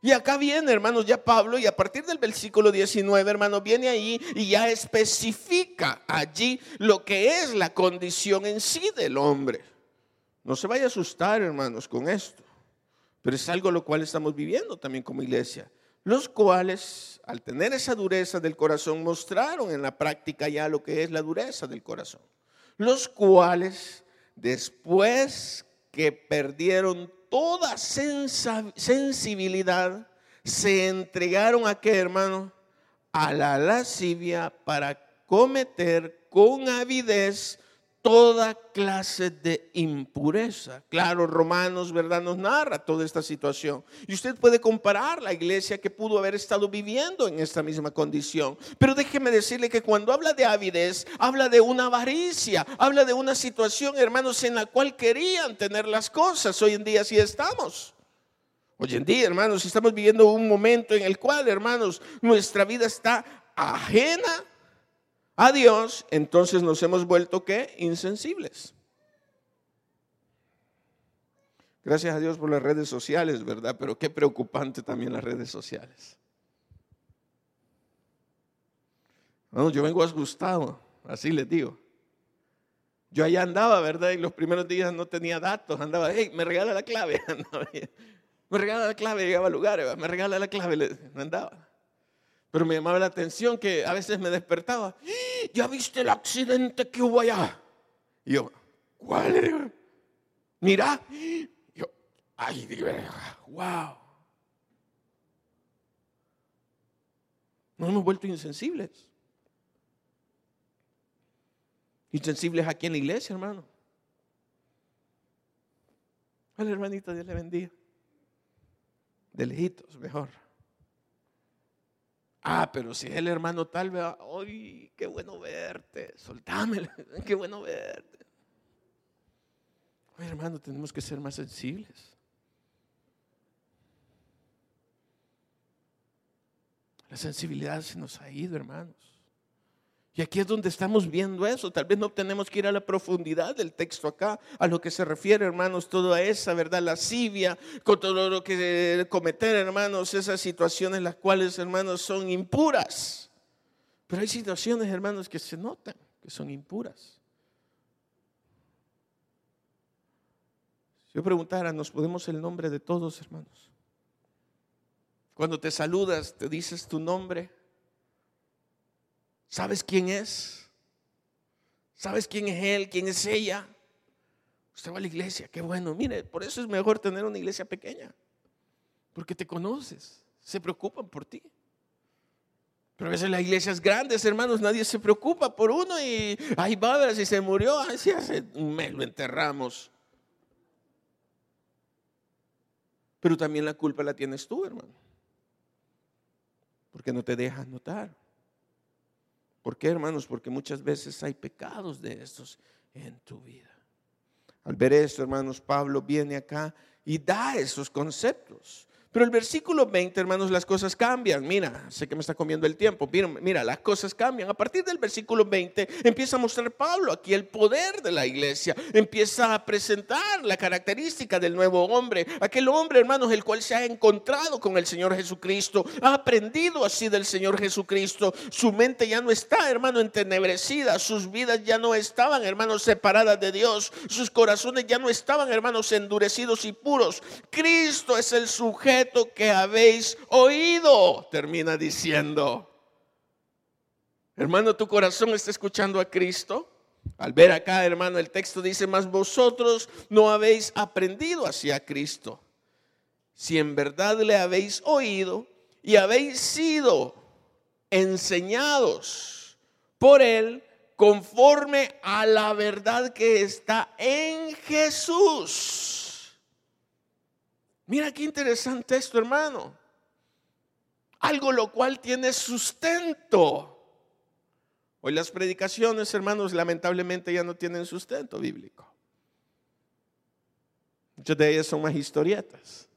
Y acá viene, hermanos, ya Pablo, y a partir del versículo 19, hermanos, viene ahí y ya especifica allí lo que es la condición en sí del hombre. No se vaya a asustar, hermanos, con esto, pero es algo lo cual estamos viviendo también como iglesia los cuales, al tener esa dureza del corazón, mostraron en la práctica ya lo que es la dureza del corazón. Los cuales, después que perdieron toda sensibilidad, se entregaron a qué, hermano? A la lascivia para cometer con avidez toda clase de impureza. Claro, Romanos, ¿verdad? Nos narra toda esta situación. Y usted puede comparar la iglesia que pudo haber estado viviendo en esta misma condición. Pero déjeme decirle que cuando habla de avidez, habla de una avaricia, habla de una situación, hermanos, en la cual querían tener las cosas. Hoy en día sí estamos. Hoy en día, hermanos, estamos viviendo un momento en el cual, hermanos, nuestra vida está ajena a Dios, entonces nos hemos vuelto qué? Insensibles. Gracias a Dios por las redes sociales, ¿verdad? Pero qué preocupante también las redes sociales. Bueno, yo vengo asustado, así les digo. Yo allá andaba, ¿verdad? Y los primeros días no tenía datos, andaba, hey, me regala la clave. me regala la clave, llegaba al lugar, me regala la clave, andaba. Pero me llamaba la atención que a veces me despertaba, ¿ya viste el accidente que hubo allá? Y yo, ¿cuál? Mira, yo, ay, wow. Nos hemos vuelto insensibles. Insensibles aquí en la iglesia, hermano. Al hermanito, Dios le bendiga. De lejitos, mejor. Ah, pero si es el hermano tal, vea, ¡ay, qué bueno verte! Soltámelo, qué bueno verte. Hermano, tenemos que ser más sensibles. La sensibilidad se nos ha ido, hermanos. Y aquí es donde estamos viendo eso. Tal vez no tenemos que ir a la profundidad del texto acá, a lo que se refiere, hermanos, toda esa verdad lascivia, con todo lo que cometer, hermanos, esas situaciones las cuales, hermanos, son impuras. Pero hay situaciones, hermanos, que se notan que son impuras. Si yo preguntara, ¿nos podemos el nombre de todos, hermanos? Cuando te saludas, te dices tu nombre. ¿Sabes quién es? ¿Sabes quién es él? ¿Quién es ella? Usted va a la iglesia, qué bueno. Mire, por eso es mejor tener una iglesia pequeña. Porque te conoces, se preocupan por ti. Pero a veces las iglesias grandes, hermanos, nadie se preocupa por uno y ahí va, a ver si se murió, así hace un mes lo enterramos. Pero también la culpa la tienes tú, hermano porque no te dejas notar. ¿Por qué, hermanos? Porque muchas veces hay pecados de estos en tu vida. Al ver esto, hermanos, Pablo viene acá y da esos conceptos. Pero el versículo 20, hermanos, las cosas cambian. Mira, sé que me está comiendo el tiempo. Mira, las cosas cambian. A partir del versículo 20 empieza a mostrar Pablo aquí el poder de la iglesia. Empieza a presentar la característica del nuevo hombre. Aquel hombre, hermanos, el cual se ha encontrado con el Señor Jesucristo. Ha aprendido así del Señor Jesucristo. Su mente ya no está, hermano, entenebrecida. Sus vidas ya no estaban, hermanos, separadas de Dios. Sus corazones ya no estaban, hermanos, endurecidos y puros. Cristo es el sujeto que habéis oído, termina diciendo. Hermano, tu corazón está escuchando a Cristo. Al ver acá, hermano, el texto dice, mas vosotros no habéis aprendido hacia Cristo. Si en verdad le habéis oído y habéis sido enseñados por Él conforme a la verdad que está en Jesús. Mira qué interesante esto, hermano. Algo lo cual tiene sustento. Hoy las predicaciones, hermanos, lamentablemente ya no tienen sustento bíblico. Muchas de ellas son más historietas.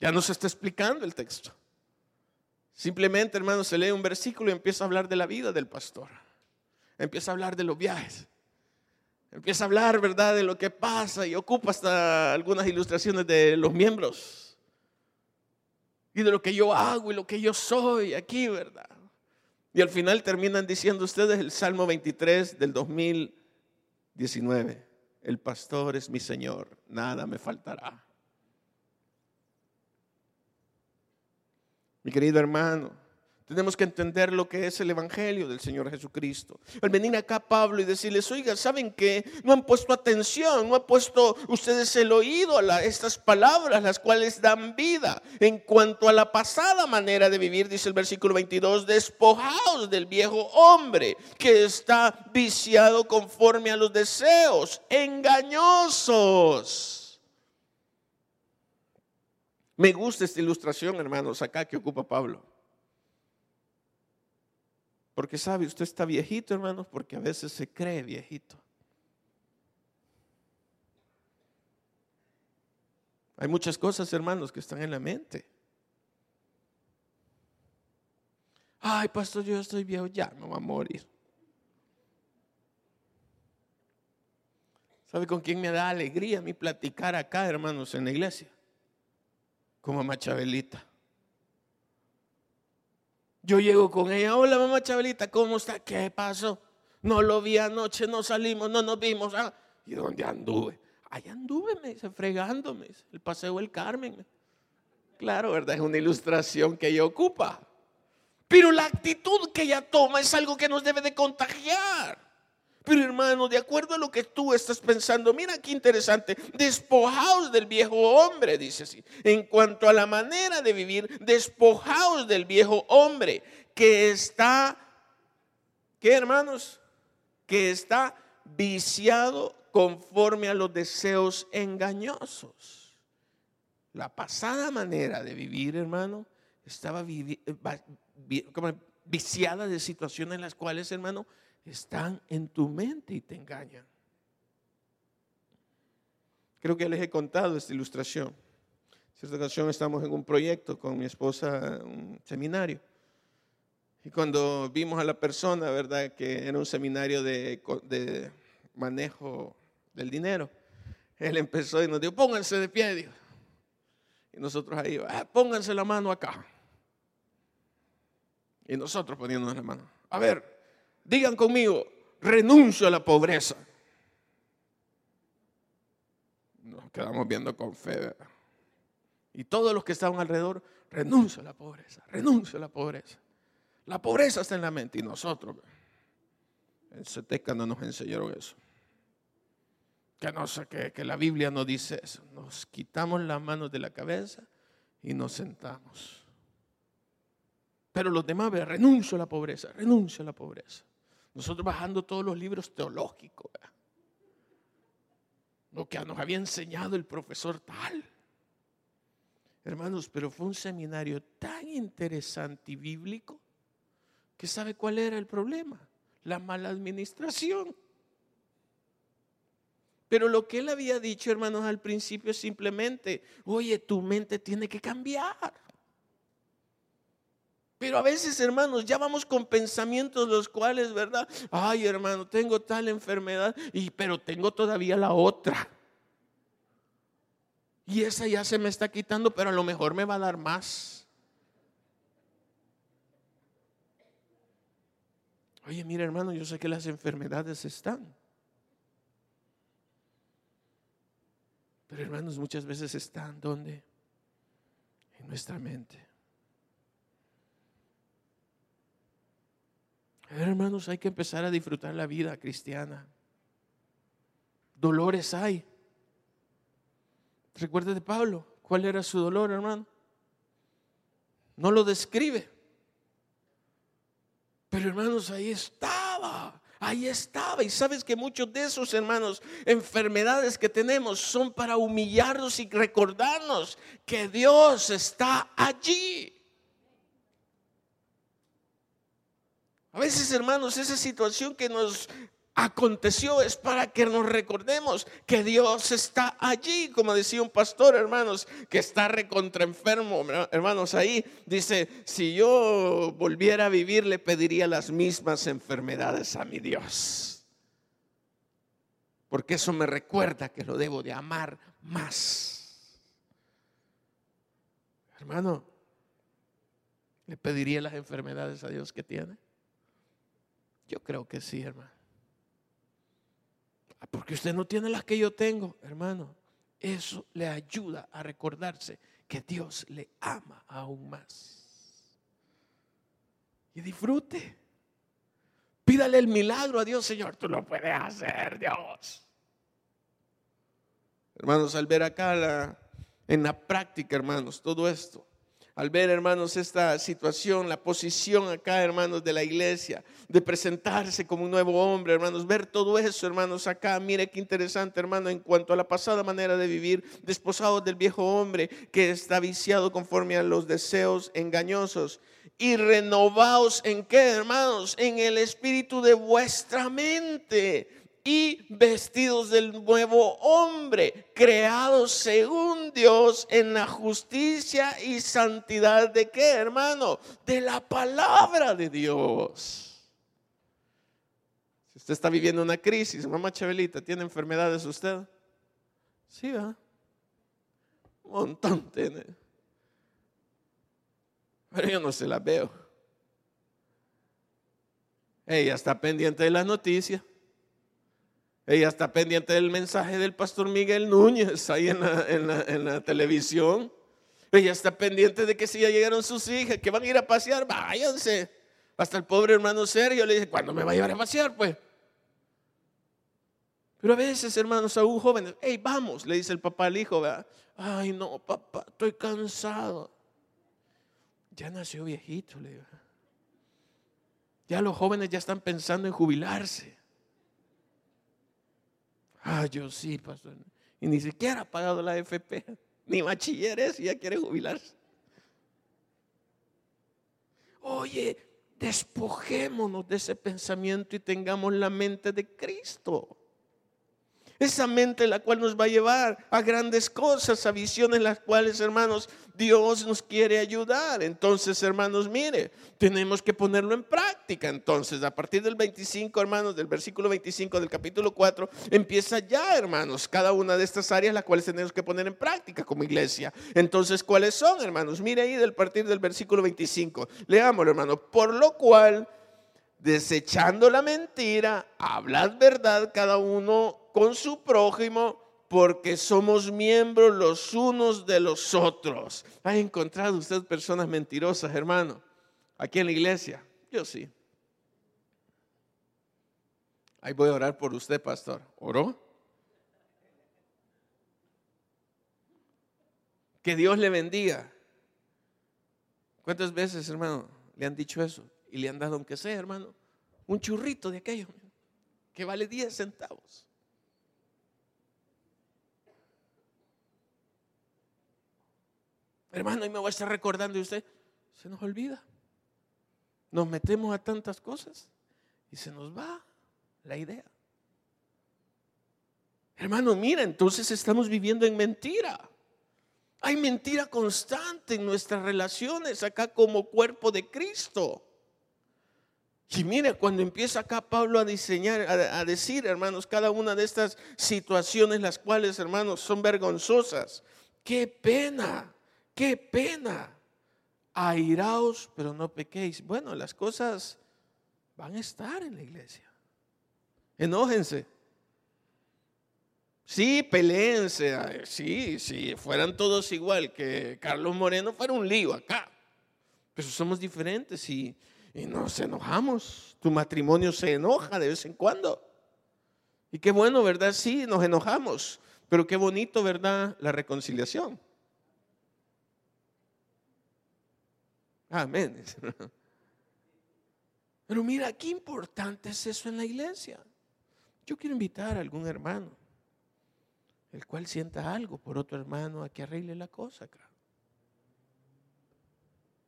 Ya no se está explicando el texto. Simplemente, hermanos, se lee un versículo y empieza a hablar de la vida del pastor. Empieza a hablar de los viajes. Empieza a hablar, ¿verdad?, de lo que pasa y ocupa hasta algunas ilustraciones de los miembros. Y de lo que yo hago y lo que yo soy aquí, ¿verdad? Y al final terminan diciendo ustedes el Salmo 23 del 2019. El pastor es mi Señor, nada me faltará. Mi querido hermano, tenemos que entender lo que es el Evangelio del Señor Jesucristo. Al venir acá Pablo y decirles, oiga, ¿saben qué? No han puesto atención, no han puesto ustedes el oído a estas palabras, las cuales dan vida. En cuanto a la pasada manera de vivir, dice el versículo 22, despojados del viejo hombre que está viciado conforme a los deseos, engañosos. Me gusta esta ilustración, hermanos, acá que ocupa Pablo. Porque sabe, usted está viejito, hermanos, porque a veces se cree viejito. Hay muchas cosas, hermanos, que están en la mente. Ay, pastor, yo estoy viejo, ya me voy a morir. ¿Sabe con quién me da alegría mí platicar acá, hermanos, en la iglesia? Con mamá Chabelita. Yo llego con ella, hola mamá Chabelita, ¿cómo está? ¿Qué pasó? No lo vi anoche, no salimos, no nos vimos. Ah, ¿Y dónde anduve? Ahí anduve, me dice, fregándome. El paseo del Carmen. Claro, ¿verdad? Es una ilustración que ella ocupa. Pero la actitud que ella toma es algo que nos debe de contagiar. Pero hermano, de acuerdo a lo que tú estás pensando, mira qué interesante, despojaos del viejo hombre, dice así. En cuanto a la manera de vivir, despojaos del viejo hombre que está, ¿qué hermanos? Que está viciado conforme a los deseos engañosos. La pasada manera de vivir, hermano, estaba viciada de situaciones en las cuales, hermano, están en tu mente y te engañan. Creo que les he contado esta ilustración. Cierta ocasión estamos en un proyecto con mi esposa, un seminario. Y cuando vimos a la persona, ¿verdad? Que era un seminario de, de manejo del dinero, él empezó y nos dijo, pónganse de pie, Dios. Y nosotros ahí, ah, pónganse la mano acá. Y nosotros poniéndonos la mano. A ver, Digan conmigo, renuncio a la pobreza. Nos quedamos viendo con fe. Y todos los que estaban alrededor, renuncio a la pobreza, renuncio a la pobreza. La pobreza está en la mente y nosotros, en Ceteca no nos enseñaron eso. Que no sé, que, que la Biblia no dice eso. Nos quitamos las manos de la cabeza y nos sentamos. Pero los demás, renuncio a la pobreza, renuncio a la pobreza. Nosotros bajando todos los libros teológicos, lo que nos había enseñado el profesor tal. Hermanos, pero fue un seminario tan interesante y bíblico que sabe cuál era el problema, la mala administración. Pero lo que él había dicho, hermanos, al principio es simplemente, oye, tu mente tiene que cambiar. Pero a veces, hermanos, ya vamos con pensamientos los cuales, ¿verdad? Ay, hermano, tengo tal enfermedad, y, pero tengo todavía la otra. Y esa ya se me está quitando, pero a lo mejor me va a dar más. Oye, mira, hermano, yo sé que las enfermedades están. Pero hermanos, muchas veces están donde? En nuestra mente. Hermanos, hay que empezar a disfrutar la vida cristiana. Dolores hay. Recuerde de Pablo, ¿cuál era su dolor, hermano? No lo describe. Pero hermanos, ahí estaba. Ahí estaba. Y sabes que muchos de esos hermanos, enfermedades que tenemos son para humillarnos y recordarnos que Dios está allí. A veces, hermanos, esa situación que nos aconteció es para que nos recordemos que Dios está allí, como decía un pastor, hermanos, que está recontra enfermo, hermanos, ahí dice, si yo volviera a vivir le pediría las mismas enfermedades a mi Dios. Porque eso me recuerda que lo debo de amar más. Hermano, ¿le pediría las enfermedades a Dios que tiene? Yo creo que sí, hermano. Ah, porque usted no tiene las que yo tengo, hermano. Eso le ayuda a recordarse que Dios le ama aún más. Y disfrute. Pídale el milagro a Dios, Señor. Tú lo puedes hacer, Dios. Hermanos, al ver acá en la práctica, hermanos, todo esto, al ver, hermanos, esta situación, la posición acá, hermanos, de la iglesia, de presentarse como un nuevo hombre, hermanos, ver todo eso, hermanos, acá, mire qué interesante, hermano, en cuanto a la pasada manera de vivir, desposados del viejo hombre que está viciado conforme a los deseos engañosos y renovaos en qué, hermanos, en el espíritu de vuestra mente y vestidos del nuevo hombre, creados según Dios en la justicia y santidad de qué, hermano? De la palabra de Dios. Si usted está viviendo una crisis, mamá Chabelita, ¿tiene enfermedades usted? Sí, ¿verdad? Un montón tiene. Pero yo no se la veo. Ella está pendiente de las noticias. Ella está pendiente del mensaje del pastor Miguel Núñez ahí en la, en la, en la televisión. Ella está pendiente de que si ya llegaron sus hijas, que van a ir a pasear, váyanse. Hasta el pobre hermano Sergio le dice, ¿cuándo me va a llevar a pasear? Pues. Pero a veces, hermanos, aún jóvenes, hey, vamos, le dice el papá al hijo, ¿verdad? Ay, no, papá, estoy cansado. Ya nació viejito, le digo. Ya los jóvenes ya están pensando en jubilarse. Ah, yo sí, pastor. Y ni siquiera ha pagado la FP, ni bachilleres y ya quiere jubilarse. Oye, despojémonos de ese pensamiento y tengamos la mente de Cristo. Esa mente la cual nos va a llevar a grandes cosas, a visiones las cuales, hermanos, Dios nos quiere ayudar. Entonces, hermanos, mire, tenemos que ponerlo en práctica. Entonces, a partir del 25, hermanos, del versículo 25 del capítulo 4, empieza ya, hermanos, cada una de estas áreas las cuales tenemos que poner en práctica como iglesia. Entonces, ¿cuáles son, hermanos? Mire ahí del partir del versículo 25. Leámoslo, hermanos. Por lo cual, desechando la mentira, hablad verdad cada uno con su prójimo porque somos miembros los unos de los otros. ¿Ha encontrado usted personas mentirosas, hermano? Aquí en la iglesia. Yo sí. Ahí voy a orar por usted, pastor. ¿Oró? Que Dios le bendiga. ¿Cuántas veces, hermano, le han dicho eso? Y le han dado, aunque sea, hermano, un churrito de aquello, que vale 10 centavos. Hermano, y me voy a estar recordando y usted se nos olvida. Nos metemos a tantas cosas y se nos va la idea. Hermano, mira, entonces estamos viviendo en mentira. Hay mentira constante en nuestras relaciones acá como cuerpo de Cristo. Y mire, cuando empieza acá Pablo a diseñar, a, a, decir, hermanos, cada una de estas situaciones, las cuales, hermanos, son vergonzosas. Qué pena qué pena. Airaos, pero no pequéis. Bueno, las cosas van a estar en la iglesia. Enójense. Sí, peleense. Sí, sí, fueran todos igual que Carlos Moreno, fuera un lío acá. Pero somos diferentes y, y nos enojamos. Tu matrimonio se enoja de vez en cuando. Y qué bueno, ¿verdad? Sí, nos enojamos. Pero qué bonito, ¿verdad? La reconciliación. Amén. Pero mira, qué importante es eso en la iglesia. Yo quiero invitar a algún hermano, el cual sienta algo por otro hermano a que arregle la cosa.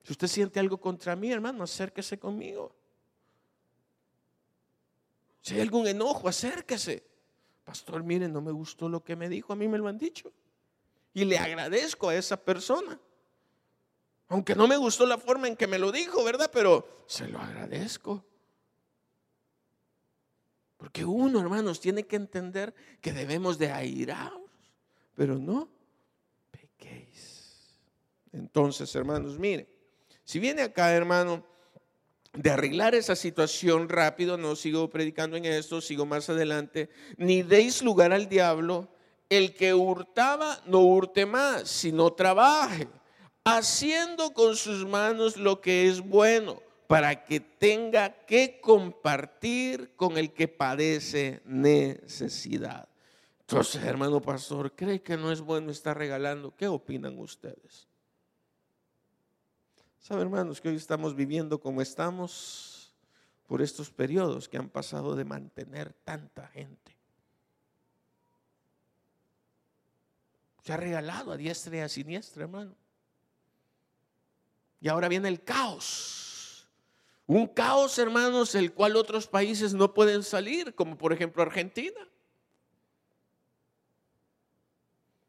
Si usted siente algo contra mí, hermano, acérquese conmigo. Si hay algún enojo, acérquese. Pastor, mire, no me gustó lo que me dijo, a mí me lo han dicho. Y le agradezco a esa persona. Aunque no me gustó la forma en que me lo dijo, ¿verdad? Pero se lo agradezco. Porque uno, hermanos, tiene que entender que debemos de airaros, pero no pequéis. Entonces, hermanos, mire, si viene acá, hermano, de arreglar esa situación rápido, no sigo predicando en esto, sigo más adelante, ni deis lugar al diablo, el que hurtaba, no hurte más, sino trabaje haciendo con sus manos lo que es bueno, para que tenga que compartir con el que padece necesidad. Entonces, hermano pastor, ¿cree que no es bueno estar regalando? ¿Qué opinan ustedes? ¿Sabe, hermanos, que hoy estamos viviendo como estamos por estos periodos que han pasado de mantener tanta gente? Se ha regalado a diestra y a siniestra, hermano. Y ahora viene el caos. Un caos, hermanos, el cual otros países no pueden salir, como por ejemplo Argentina.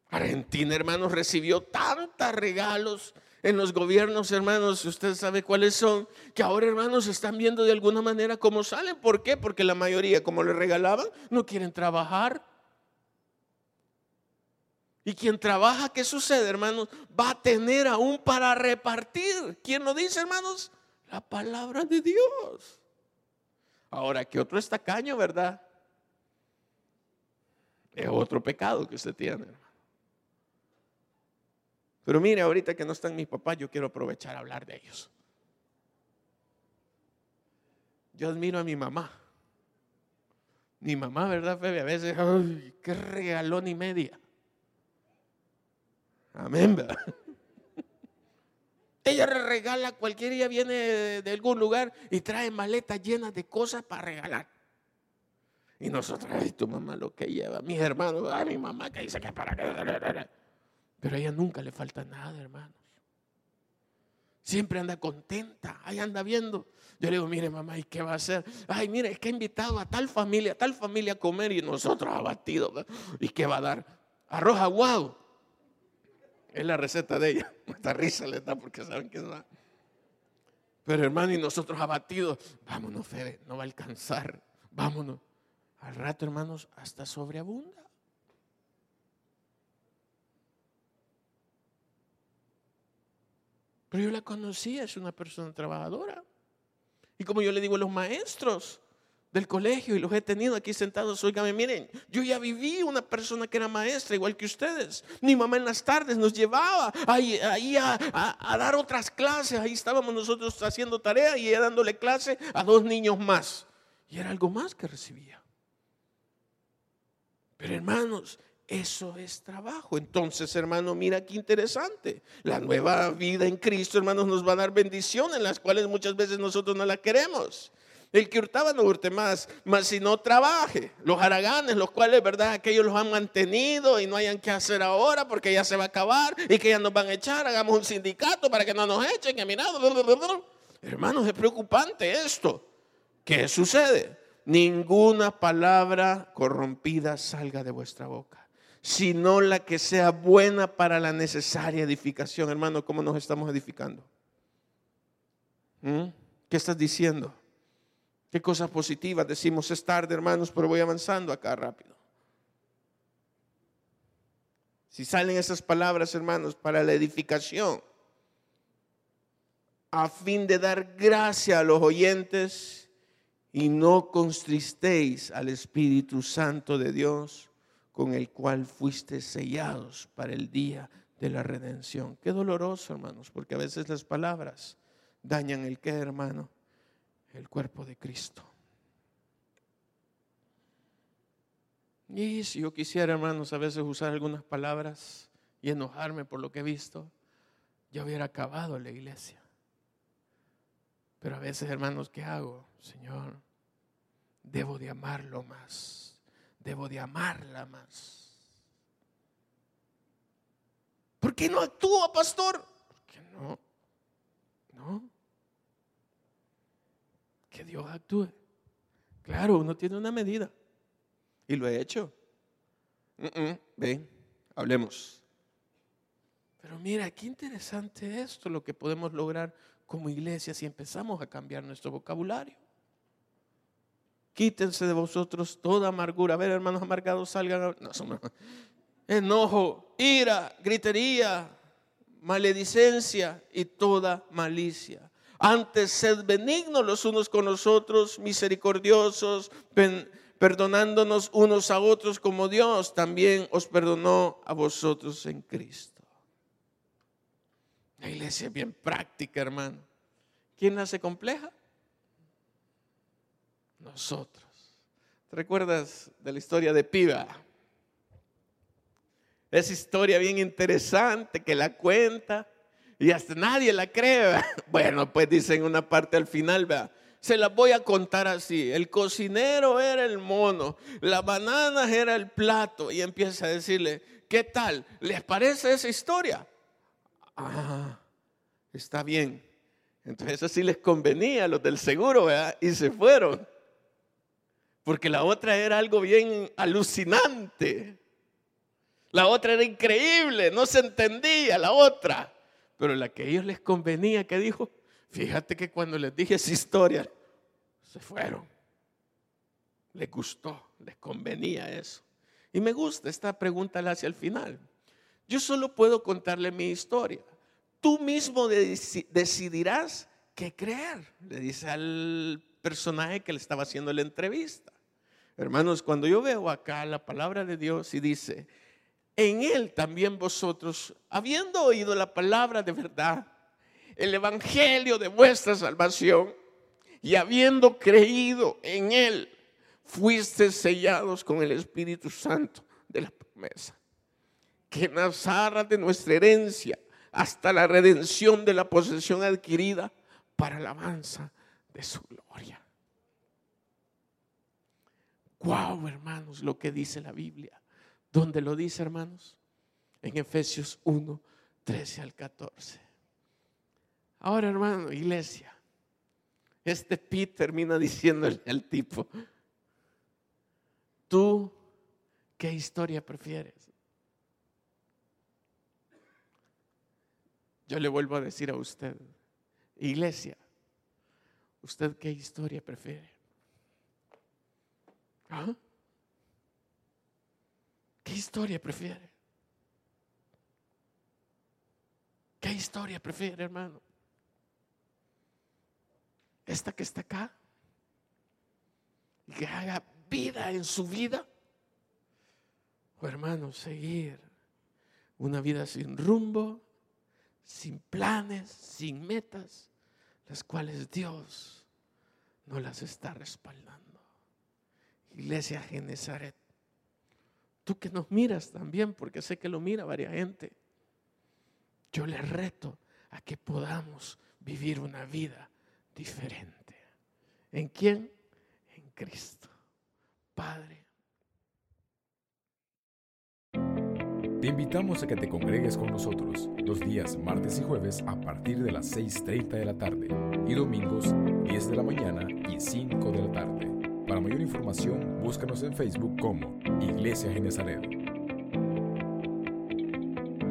Argentina, hermanos, recibió tantos regalos en los gobiernos, hermanos, usted sabe cuáles son, que ahora, hermanos, están viendo de alguna manera cómo salen. ¿Por qué? Porque la mayoría, como le regalaban, no quieren trabajar. Y quien trabaja, ¿qué sucede, hermanos? Va a tener aún para repartir. ¿Quién lo dice, hermanos? La palabra de Dios. Ahora, que otro está caño, ¿verdad? Es otro pecado que usted tiene, hermano. Pero mire, ahorita que no están mis papás, yo quiero aprovechar a hablar de ellos. Yo admiro a mi mamá. Mi mamá, ¿verdad, Febe? A veces, ay, qué regalón y media. Amén, ¿verdad? Ella regala, cualquier día viene de algún lugar y trae maletas llenas de cosas para regalar. Y nosotros, ay, tu mamá lo que lleva, mis hermanos, ay, mi mamá que dice que para qué. Pero a ella nunca le falta nada, hermanos. Siempre anda contenta, ahí anda viendo. Yo le digo, mire mamá, ¿y qué va a hacer? Ay, mire, es que ha invitado a tal familia, a tal familia a comer y nosotros abatidos. ¿Y qué va a dar? Arroz aguado. Es la receta de ella. Esta risa le da porque saben que va. Pero hermano, y nosotros abatidos, vámonos, Fede, no va a alcanzar. Vámonos. Al rato, hermanos, hasta sobreabunda. Pero yo la conocía, es una persona trabajadora. Y como yo le digo a los maestros del colegio y los he tenido aquí sentados, oígame, miren, yo ya viví una persona que era maestra igual que ustedes. Mi mamá en las tardes nos llevaba ahí, a, dar otras clases. Ahí estábamos nosotros haciendo tarea y ella dándole clase a dos niños más. Y era algo más que recibía. Pero hermanos, eso es trabajo. Entonces, hermano, mira qué interesante. La nueva vida en Cristo, hermanos, nos va a dar bendiciones, las cuales muchas veces nosotros no la queremos. El que hurtaba no hurte más, más si no trabaje. Los haraganes, los cuales, verdad, aquellos los han mantenido y no hayan que hacer ahora porque ya se va a acabar y que ya nos van a echar. Hagamos un sindicato para que no nos echen. Que Hermanos, es preocupante esto. ¿Qué sucede? ninguna palabra corrompida salga de vuestra boca, sino la que sea buena para la necesaria edificación. Hermano, ¿cómo nos estamos edificando? ¿Mm? ¿Qué estás diciendo? ¿Qué cosas positivas decimos? Es tarde, hermanos, pero voy avanzando acá rápido. Si salen esas palabras, hermanos, para la edificación, a fin de dar gracia a los oyentes y no constristéis al Espíritu Santo de Dios, con el cual fuiste sellados para el día de la redención. Qué doloroso, hermanos, porque a veces las palabras dañan el qué, hermano, el cuerpo de Cristo. Y si yo quisiera, hermanos, a veces usar algunas palabras y enojarme por lo que he visto, yo hubiera acabado la iglesia. Pero a veces, hermanos, ¿qué hago? Señor, debo de amarlo más, debo de amarla más. ¿Por qué no actúa, pastor? Porque no, no. Que Dios actúe. Claro, uno tiene una medida. Y lo he hecho. ven, hablemos. Pero mira, qué interesante esto, lo que podemos lograr como iglesia si empezamos a cambiar nuestro vocabulario. Quítense de vosotros toda amargura. A ver, hermanos amargados, salgan. No, enojo, ira, gritería, maledicencia y toda malicia. Antes sed benignos los unos con los otros, misericordiosos, perdonándonos unos a otros como Dios también os perdonó a vosotros en Cristo. La iglesia es bien práctica, hermano. ¿Quién hace compleja? Nosotros. ¿Te recuerdas de la historia de Piba? Esa historia bien interesante que la cuenta y hasta nadie la cree. Bueno, pues dice en una parte al final, vea, se la voy a contar así. El cocinero era el mono, la banana era el plato y empieza a decirle, ¿qué tal? ¿Les parece esa historia? Ah, está bien. Entonces así les convenía a los del seguro, ¿verdad? Y se fueron. Porque la otra era algo bien alucinante. La otra era increíble, no se entendía la otra. Pero la que a ellos les convenía, que dijo, fíjate que cuando les dije esa historia, se fueron. Les gustó, les convenía eso. Y me gusta esta pregunta hacia el final. Yo solo puedo contarle mi historia. Tú mismo decidirás qué creer, le dice al personaje que le estaba haciendo la entrevista. Hermanos, cuando yo veo acá la palabra de Dios y dice, en él también vosotros, habiendo oído la palabra de verdad, el evangelio de vuestra salvación, y habiendo creído en él, fuiste sellados con el Espíritu Santo de la promesa, que nos arra de nuestra herencia hasta la redención de la posesión adquirida para alabanza de su gloria. Wow, hermanos, lo que dice la Biblia. ¿Dónde lo dice, hermanos? En Efesios 1, 13 al 14. Ahora, hermano, iglesia, este Pete termina diciéndole al tipo, ¿tú qué historia prefieres? Yo le vuelvo a decir a usted, iglesia, ¿usted qué historia prefiere? ¿Ah? ¿Qué historia prefiere? ¿Qué historia prefiere, hermano? ¿Esta que está acá? Y que haga vida en su vida. O hermano, seguir una vida sin rumbo, sin planes, sin metas, las cuales Dios no las está respaldando. Iglesia Genezaret, tú que nos miras también, porque sé que lo mira varias gente, yo le reto a que podamos vivir una vida diferente. ¿En quién? En Cristo. Padre. Te invitamos a que te congregues con nosotros los días martes y jueves a partir de las 6.30 de la tarde y domingos 10 de la mañana y 5 de la tarde. Para mayor información, búscanos en Facebook como Iglesia Genezaret.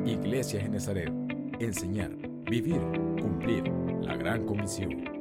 Iglesia Genezaret. Enseñar, vivir, cumplir la gran comisión.